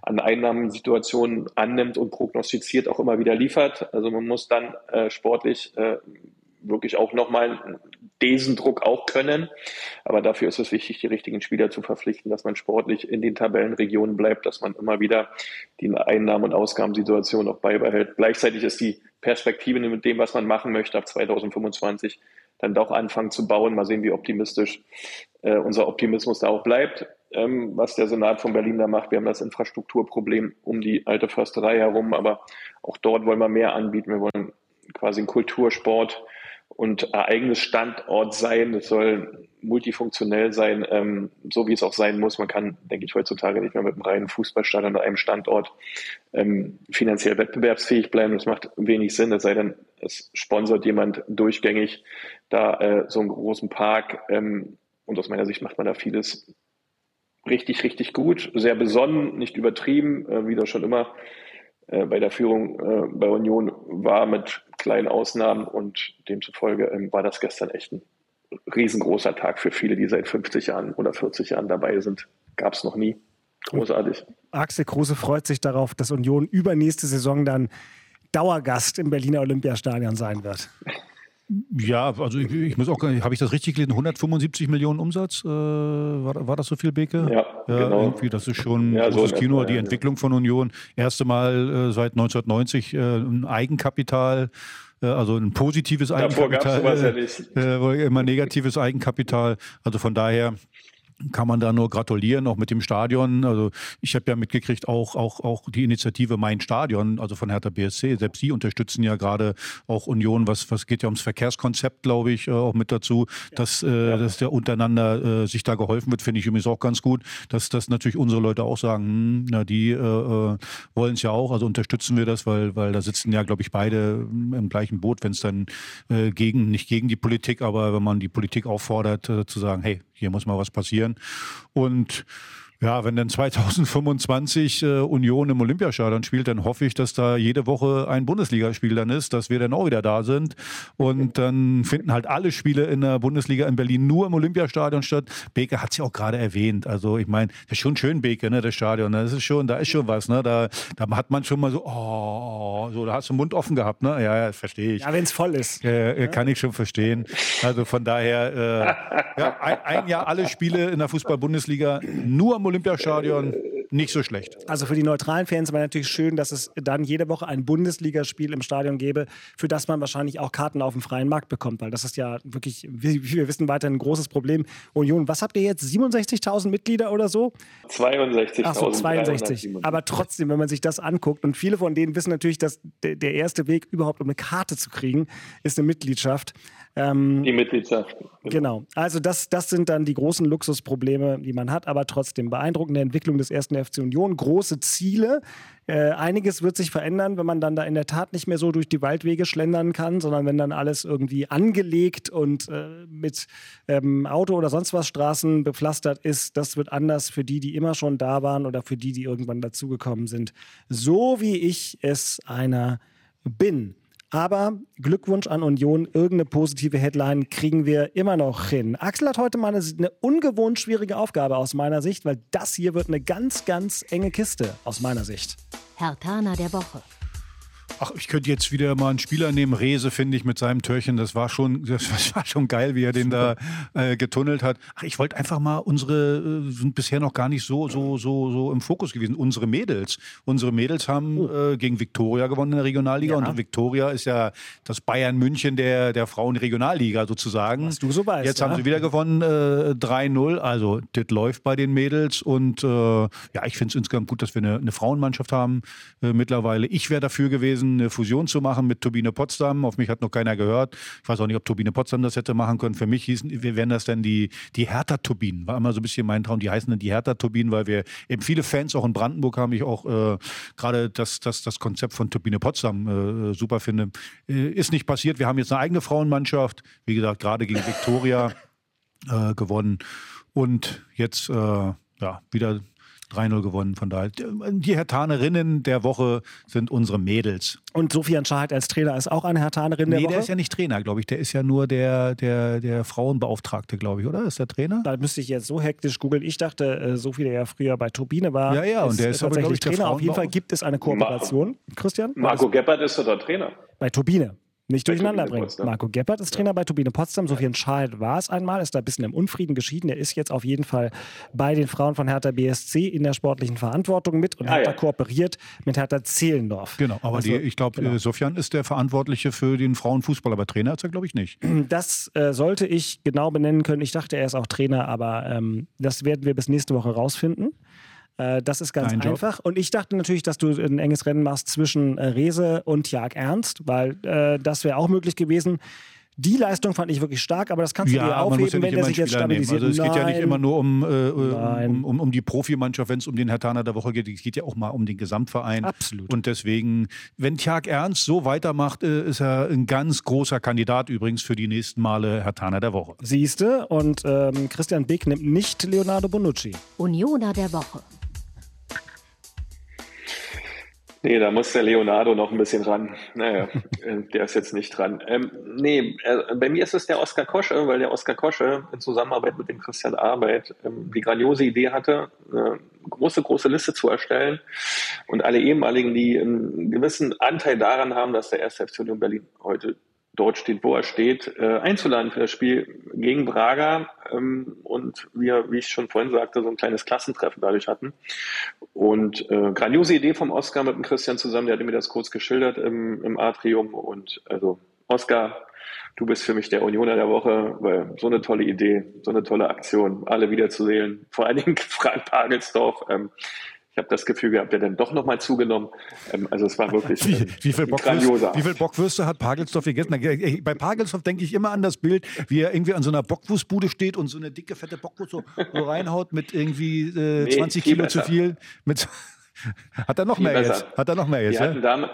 an Einnahmensituationen annimmt und prognostiziert, auch immer wieder liefert. Also man muss dann äh, sportlich äh, wirklich auch nochmal diesen Druck auch können. Aber dafür ist es wichtig, die richtigen Spieler zu verpflichten, dass man sportlich in den Tabellenregionen bleibt, dass man immer wieder die Einnahmen- und Ausgabensituation auch beibehält. Gleichzeitig ist die Perspektive mit dem, was man machen möchte ab 2025, dann doch anfangen zu bauen. Mal sehen, wie optimistisch äh, unser Optimismus da auch bleibt, ähm, was der Senat von Berlin da macht. Wir haben das Infrastrukturproblem um die alte Försterei herum, aber auch dort wollen wir mehr anbieten. Wir wollen quasi einen Kultursport und Ereignisstandort sein. Es soll multifunktionell sein, ähm, so wie es auch sein muss. Man kann, denke ich, heutzutage nicht mehr mit einem reinen Fußballstadion an einem Standort ähm, finanziell wettbewerbsfähig bleiben. Das macht wenig Sinn, es sei denn, es sponsert jemand durchgängig da äh, so einen großen Park. Ähm, und aus meiner Sicht macht man da vieles richtig, richtig gut, sehr besonnen, nicht übertrieben, äh, wie das schon immer äh, bei der Führung äh, bei Union war mit kleinen Ausnahmen und demzufolge ähm, war das gestern echt ein riesengroßer Tag für viele, die seit 50 Jahren oder 40 Jahren dabei sind. Gab es noch nie. Großartig. Axel Kruse freut sich darauf, dass Union übernächste Saison dann Dauergast im Berliner Olympiastadion sein wird. Ja, also ich, ich muss auch, habe ich das richtig gelesen? 175 Millionen Umsatz? Äh, war, war das so viel, Beke? Ja, ja genau. irgendwie, das ist schon ja, großes so Kino. Fall, die ja, Entwicklung von Union, erste Mal äh, seit 1990 äh, ein Eigenkapital äh, also ein positives Eigenkapital, Davor ja nicht. Äh, immer negatives Eigenkapital. Also von daher kann man da nur gratulieren, auch mit dem Stadion. Also ich habe ja mitgekriegt, auch, auch, auch die Initiative Mein Stadion, also von Hertha BSC, selbst sie unterstützen ja gerade auch Union, was, was geht ja ums Verkehrskonzept, glaube ich, äh, auch mit dazu, dass, äh, ja. dass der untereinander äh, sich da geholfen wird, finde ich übrigens auch ganz gut, dass, dass natürlich unsere Leute auch sagen, hm, na, die äh, äh wollen es ja auch, also unterstützen wir das, weil, weil da sitzen ja, glaube ich, beide im gleichen Boot, wenn es dann äh, gegen, nicht gegen die Politik, aber wenn man die Politik auffordert, zu sagen, hey, hier muss mal was passieren. Und Ja, wenn dann 2025 äh, Union im Olympiastadion spielt, dann hoffe ich, dass da jede Woche ein Bundesligaspiel dann ist, dass wir dann auch wieder da sind. Und dann finden halt alle Spiele in der Bundesliga in Berlin nur im Olympiastadion statt. Beke hat es ja auch gerade erwähnt. Also ich meine, das ist schon schön, Beke, ne, das Stadion. Das ist schon, da ist schon was, ne? Da, da hat man schon mal so, oh, so, da hast du den Mund offen gehabt, ne? Ja, ja, verstehe ich. Ja, wenn es voll ist. Äh, ja. Kann ich schon verstehen. Also von daher, äh, ja, ein, ein Jahr alle Spiele in der Fußball-Bundesliga nur im Olympiastadion nicht so schlecht. Also für die neutralen Fans war natürlich schön, dass es dann jede Woche ein Bundesligaspiel im Stadion gäbe, für das man wahrscheinlich auch Karten auf dem freien Markt bekommt, weil das ist ja wirklich, wie wir wissen, weiter ein großes Problem. Union, was habt ihr jetzt? 67.000 Mitglieder oder so? 62.000. Ach so, 62. Aber trotzdem, wenn man sich das anguckt und viele von denen wissen natürlich, dass der erste Weg überhaupt um eine Karte zu kriegen, ist eine Mitgliedschaft. Ähm, die Mitgliedschaft. Genau. genau. Also das, das sind dann die großen Luxusprobleme, die man hat, aber trotzdem beeindruckende Entwicklung des ersten FC Union, große Ziele. Äh, einiges wird sich verändern, wenn man dann da in der Tat nicht mehr so durch die Waldwege schlendern kann, sondern wenn dann alles irgendwie angelegt und äh, mit ähm, Auto oder sonst was Straßen bepflastert ist. Das wird anders für die, die immer schon da waren oder für die, die irgendwann dazugekommen sind. So wie ich es einer bin. Aber Glückwunsch an Union, irgendeine positive Headline kriegen wir immer noch hin. Axel hat heute mal eine, eine, ungewohnt schwierige Aufgabe aus meiner Sicht, weil das hier wird eine ganz, ganz enge Kiste aus meiner Sicht. Herr Tana der Woche. Ach, ich könnte jetzt wieder mal einen Spieler nehmen. Rese, finde ich, mit seinem Törchen. Das war schon, das war schon geil, wie er den da äh, getunnelt hat. Ach, ich wollte einfach mal unsere, äh, sind bisher noch gar nicht so, so, so, so im Fokus gewesen. Unsere Mädels. Unsere Mädels haben oh. äh, gegen Viktoria gewonnen in der Regionalliga. Ja. Und Viktoria ist ja das Bayern München der, der Frauen-Regionalliga sozusagen. Was du so weißt. Jetzt ja? haben sie wieder gewonnen, äh, 3-0. Also, das läuft bei den Mädels. Und äh, ja, ich finde es insgesamt gut, dass wir eine, eine Frauenmannschaft haben äh, mittlerweile. Ich wäre dafür gewesen, gewesen, eine Fusion zu machen mit Turbine Potsdam. Auf mich hat noch keiner gehört. Ich weiß auch nicht, ob Turbine Potsdam das hätte machen können. Für mich hießen, wir wären das dann die, die Hertha-Turbinen. War immer so ein bisschen mein Traum. Die heißen dann die Hertha-Turbinen, weil wir eben viele Fans auch in Brandenburg haben. Ich auch äh, gerade das, das, das Konzept von Turbine Potsdam äh, super finde. Äh, ist nicht passiert. Wir haben jetzt eine eigene Frauenmannschaft. Wie gesagt, gerade gegen Viktoria äh, gewonnen. Und jetzt äh, ja, wieder 3-0 gewonnen. Von daher, die Hertanerinnen der Woche sind unsere Mädels. Und Sofian Schahid als Trainer ist auch eine Hertanerin der nee, Woche? der ist ja nicht Trainer, glaube ich. Der ist ja nur der, der, der Frauenbeauftragte, glaube ich, oder? Ist der Trainer? Da müsste ich jetzt so hektisch googeln. Ich dachte, äh, Sophie, der ja früher bei Turbine war, ja, ja, und der ist, ist aber, tatsächlich Trainer. Auf jeden Fall gibt es eine Kooperation. Christian? Marco Geppert ist doch der Trainer. Bei Turbine. Nicht durcheinander bringen. Marco Geppert ist Trainer bei Turbine Potsdam. Sofian Schad war es einmal, ist da ein bisschen im Unfrieden geschieden. Er ist jetzt auf jeden Fall bei den Frauen von Hertha BSC in der sportlichen Verantwortung mit und ah, Hertha ja. kooperiert mit Hertha Zehlendorf. Genau, aber also, die, ich glaube, genau. Sofian ist der Verantwortliche für den Frauenfußball, aber Trainer ist er, glaube ich, nicht. Das äh, sollte ich genau benennen können. Ich dachte, er ist auch Trainer, aber ähm, das werden wir bis nächste Woche rausfinden. Äh, das ist ganz Dein einfach. Job. Und ich dachte natürlich, dass du ein enges Rennen machst zwischen äh, Rese und Jag Ernst, weil äh, das wäre auch möglich gewesen. Die Leistung fand ich wirklich stark, aber das kannst du ja, dir aufheben, ja wenn er sich jetzt stabilisiert. Also es Nein. geht ja nicht immer nur um, äh, um, um, um, die Profimannschaft, wenn es um den Herr Hertaner der Woche geht. Es geht ja auch mal um den Gesamtverein. Absolut. Und deswegen, wenn Tjag Ernst so weitermacht, äh, ist er ein ganz großer Kandidat übrigens für die nächsten Male Herr Hertaner der Woche. Siehste, und ähm, Christian Beck nimmt nicht Leonardo Bonucci. Unioner der Woche. Nee, da muss der Leonardo noch ein bisschen ran. Naja, äh, der ist jetzt nicht dran. Ähm, nee, äh, bei mir ist es der Oskar Kosche, weil der Oskar Kosche in Zusammenarbeit mit dem Christian Arbeit ähm, die grandiose Idee hatte, eine große, große Liste zu erstellen und alle ehemaligen, die einen gewissen Anteil daran haben, dass der erste FC Union Berlin heute dort steht, wo er steht, äh, einzuladen für das Spiel gegen Braga. Ähm, und wir, wie ich schon vorhin sagte, so ein kleines Klassentreffen dadurch hatten. Und äh, grandiose Idee vom Oscar mit dem Christian zusammen, der hatte mir das kurz geschildert im, im Atrium. Und also Oscar, du bist für mich der Unioner der Woche, weil so eine tolle Idee, so eine tolle Aktion, alle wiederzusehen, vor allen Dingen Frank Pagelsdorf, ähm, ich habe das Gefühl gehabt, der dann doch nochmal zugenommen. Ähm, also es war wirklich wie, ähm, wie, viel grandioser. Wie viel Bockwürste hat Pagelsdorf gegessen? Bei Pagelsdorf denke ich immer an das Bild, wie er irgendwie an so einer Bockwurstbude steht und so eine dicke, fette Bockwurst so, so reinhaut mit irgendwie äh, nee, 20 Kilo besser. zu viel. Mit hat er noch mehr besser. jetzt? Hat er noch mehr jetzt? Wir ja? hatten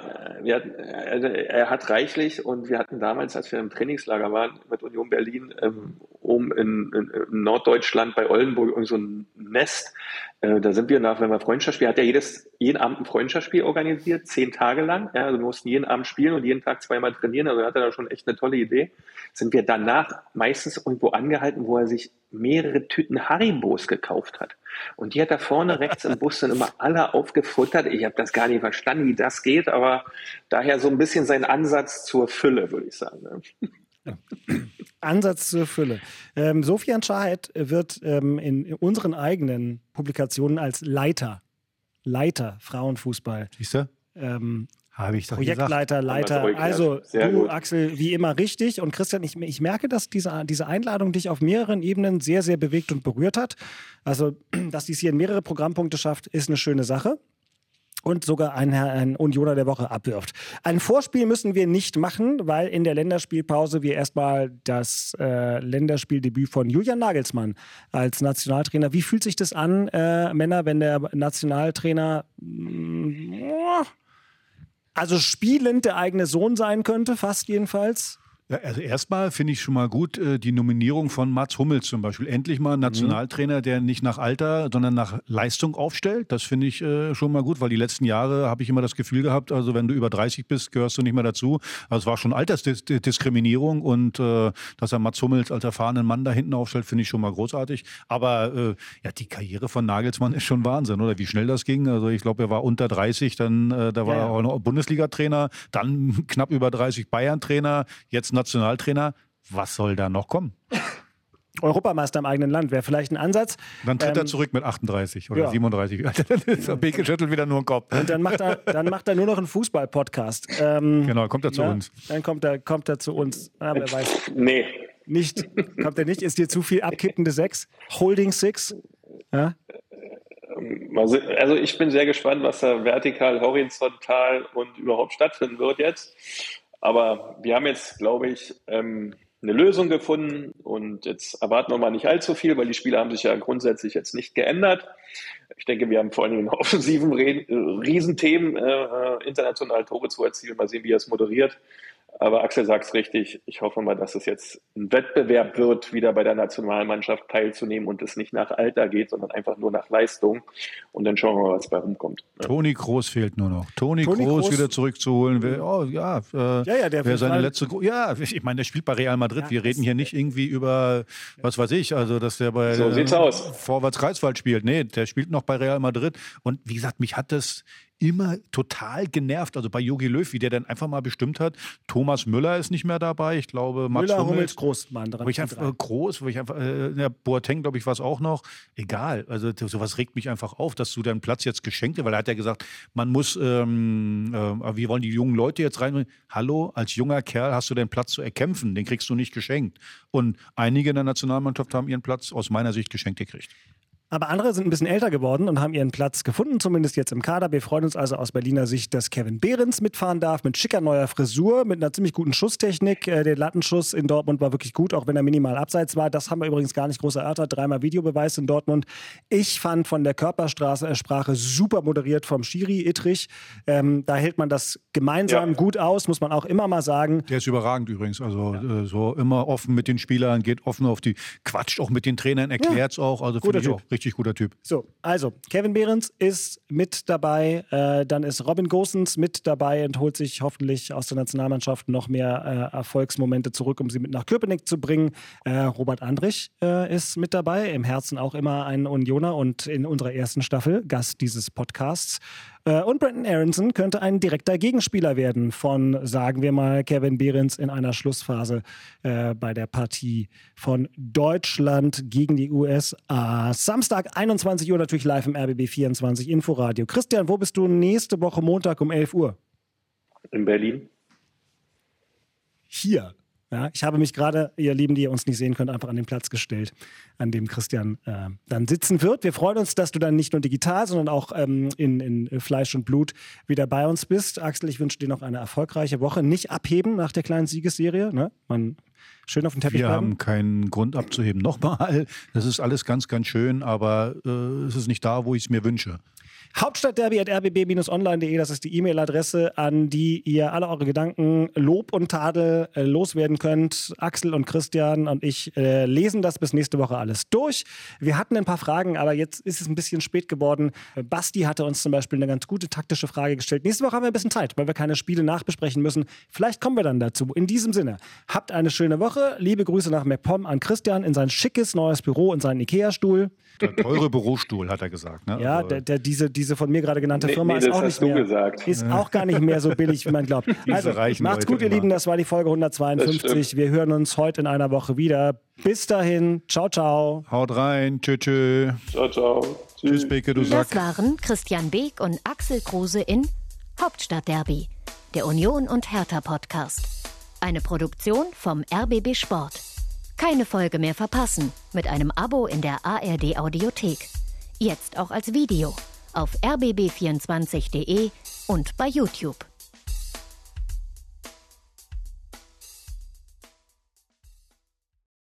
wir hatten, also er hat reichlich und wir hatten damals, als wir im Trainingslager waren mit Union Berlin, ähm, oben in, in, in, Norddeutschland bei Oldenburg so ein Nest. Äh, da sind wir nach, wenn wir Freundschaftsspiel, hat er jedes, jeden Abend ein Freundschaftsspiel organisiert, zehn Tage lang. Ja, also wir mussten jeden Abend spielen und jeden Tag zweimal trainieren. Also hat er da schon echt eine tolle Idee. Sind wir danach meistens irgendwo angehalten, wo er sich mehrere Tüten Haribos gekauft hat. Und die hat er vorne rechts im Bus dann immer alle aufgefuttert. Ich habe das gar nicht verstanden, wie das geht, aber daher so ein bisschen sein Ansatz zur Fülle, würde ich sagen. Ne? Ansatz zur Fülle. Ähm, Sofian Schahid wird ähm, in unseren eigenen Publikationen als Leiter, Leiter Frauenfußball. Siehst du? Ähm, habe ich doch Projektleiter, gesagt. Leiter. Also Sehr du, gut. Axel, wie immer richtig. Und Christian, ich, ich merke, dass diese, diese Einladung dich auf mehreren Ebenen sehr, sehr bewegt und berührt hat. Also, dass dies hier in mehrere Programmpunkte schafft, ist eine schöne Sache und sogar ein, ein Unioner der Woche abwirft. Ein Vorspiel müssen wir nicht machen, weil in der Länderspielpause wir erstmal das äh, Länderspieldebüt von Julian Nagelsmann als Nationaltrainer. Wie fühlt sich das an, äh, Männer, wenn der Nationaltrainer mh, mm, also spielend der eigene Sohn sein könnte, fast jedenfalls? Ja, also erstmal finde ich schon mal gut äh, die Nominierung von Mats Hummels zum Beispiel. Endlich mal ein mhm. Nationaltrainer, der nicht nach Alter, sondern nach Leistung aufstellt. Das finde ich äh, schon mal gut, weil die letzten Jahre habe ich immer das Gefühl gehabt, also wenn du über 30 bist, gehörst du nicht mehr dazu. Also es war schon Altersdiskriminierung und äh, dass er Mats Hummels als erfahrenen Mann da hinten aufstellt, finde ich schon mal großartig. Aber äh, ja, die Karriere von Nagelsmann ist schon Wahnsinn, oder? Wie schnell das ging. Also ich glaube, er war unter 30, dann äh, da war ja, ja. er auch noch Bundesliga-Trainer, dann knapp über 30 Bayern-Trainer, jetzt Nationaltrainer. Was soll da noch kommen? Europameister im eigenen Land wäre vielleicht ein Ansatz. Dann tritt ähm, er zurück mit 38 oder ja. 37. dann ist der Beke schüttelt wieder nur den Kopf. Und dann macht er, dann macht er nur noch einen Fußball-Podcast. Ähm, genau, kommt er zu ja, uns. Dann kommt er, kommt er zu uns. Ah, wer weiß. Nee. Nicht. Kommt er nicht? Ist dir zu viel abkippende Sechs? Holding Six? Ja? Also ich bin sehr gespannt, was da vertikal, horizontal und überhaupt stattfinden wird jetzt. Aber wir haben jetzt, glaube ich, ähm, eine Lösung gefunden und jetzt erwarten wir mal nicht allzu viel, weil die Spiele haben sich ja grundsätzlich jetzt nicht geändert. Ich denke, wir haben vor allem in offensiven Riesenthemen äh, international Tore zu erzielen. Mal sehen, wie er es moderiert. Aber Axel sagt es richtig. Ich hoffe mal, dass es jetzt ein Wettbewerb wird, wieder bei der Nationalmannschaft teilzunehmen und es nicht nach Alter geht, sondern einfach nur nach Leistung. Und dann schauen wir mal, was bei rumkommt. Toni Groß fehlt nur noch. Toni, Toni Groß, Groß, wieder zurückzuholen. Wer, oh, ja, äh, ja, ja, der wäre seine letzte. Ja, ich meine, der spielt bei Real Madrid. Ja, wir reden hier nicht irgendwie über, was weiß ich, also dass der bei so äh, Vorwärts Kreiswald spielt. Nee, der spielt noch bei Real Madrid. Und wie gesagt, mich hat das immer total genervt. Also bei Jogi Löw, wie der dann einfach mal bestimmt hat, Thomas Müller ist nicht mehr dabei. Ich glaube, Mats Müller, Hummels, Hummels Groß, Mann, dran. Wo ich einfach, äh, groß, wo ich einfach, äh, ja, Boateng, glaube ich, war es auch noch. Egal. Also sowas regt mich einfach auf, dass du deinen Platz jetzt geschenkt hast, weil er hat ja gesagt, man muss, ähm, äh, wir wollen die jungen Leute jetzt rein. Hallo, als junger Kerl hast du den Platz zu erkämpfen, den kriegst du nicht geschenkt. Und einige in der Nationalmannschaft haben ihren Platz aus meiner Sicht geschenkt gekriegt. Aber andere sind ein bisschen älter geworden und haben ihren Platz gefunden, zumindest jetzt im Kader. Wir freuen uns also aus Berliner Sicht, dass Kevin Behrens mitfahren darf, mit schicker neuer Frisur, mit einer ziemlich guten Schusstechnik. Äh, der Lattenschuss in Dortmund war wirklich gut, auch wenn er minimal abseits war. Das haben wir übrigens gar nicht groß erörtert. Dreimal Videobeweis in Dortmund. Ich fand von der Körpersprache super moderiert vom Schiri Ittrich. Ähm, da hält man das gemeinsam ja. gut aus, muss man auch immer mal sagen. Der ist überragend übrigens. Also ja. äh, so immer offen mit den Spielern, geht offen auf die, quatscht auch mit den Trainern, erklärt es ja. auch. Also finde ich auch richtig richtig guter Typ. So, also Kevin Behrens ist mit dabei. Äh, dann ist Robin Gosens mit dabei und holt sich hoffentlich aus der Nationalmannschaft noch mehr äh, Erfolgsmomente zurück, um sie mit nach Köpenick zu bringen. Äh, Robert Andrich äh, ist mit dabei. Im Herzen auch immer ein Unioner und in unserer ersten Staffel Gast dieses Podcasts. Äh, und Brandon Aronson könnte ein direkter Gegenspieler werden von, sagen wir mal, Kevin Behrens in einer Schlussphase äh, bei der Partie von Deutschland gegen die USA. Samstag 21 Uhr natürlich live im RBB 24 Inforadio. Christian, wo bist du nächste Woche Montag um 11 Uhr? In Berlin. Hier. Ja, ich habe mich gerade, ihr Lieben, die ihr uns nicht sehen könnt, einfach an den Platz gestellt, an dem Christian äh, dann sitzen wird. Wir freuen uns, dass du dann nicht nur digital, sondern auch ähm, in, in, Fleisch und Blut wieder bei uns bist. Axel, ich wünsche dir noch eine erfolgreiche Woche. Nicht abheben nach der kleinen Siegesserie. Ne? Man schön auf den Teppich Wir bleiben. haben keinen Grund abzuheben. Nochmal, das ist alles ganz, ganz schön, aber äh, es ist nicht da, wo ich es mir wünsche. Hauptstadtderby at rbb-online.de, das ist die E-Mail-Adresse, an die ihr alle eure Gedanken, Lob und Tadel äh, loswerden könnt. Axel und Christian und ich äh, lesen das bis nächste Woche alles durch. Wir hatten ein paar Fragen, aber jetzt ist es ein bisschen spät geworden. Basti hatte uns zum Beispiel eine ganz gute taktische Frage gestellt. Nächste Woche haben wir ein bisschen Zeit, weil wir keine Spiele nachbesprechen müssen. Vielleicht kommen wir dann dazu. In diesem Sinne, habt eine schöne Woche. Liebe Grüße nach MacPom an Christian in sein schickes neues Büro und seinen Ikea-Stuhl. Der teure Bürostuhl, hat er gesagt. Ne? Ja, Also, der, der, diese, diese von mir gerade genannte Nee, Firma nee, ist das auch hast nicht du mehr, gesagt. ist auch gar nicht mehr so billig, wie man glaubt. Also reichen macht's gut, ihr. Lieben. Das war die Folge Das 152. stimmt. Wir hören uns heute in einer Woche wieder. Bis dahin, ciao, ciao. Haut rein, tschö, tschö. Ciao, ciao. Tschüss, Beke, du Sack. Das waren Christian Beek und Axel Kruse in Hauptstadtderby, der Union und Hertha Podcast. Eine Produktion vom RBB Sport. Keine Folge mehr verpassen mit einem Abo in der ARD Audiothek. Jetzt auch als Video auf rbb24.de und bei YouTube.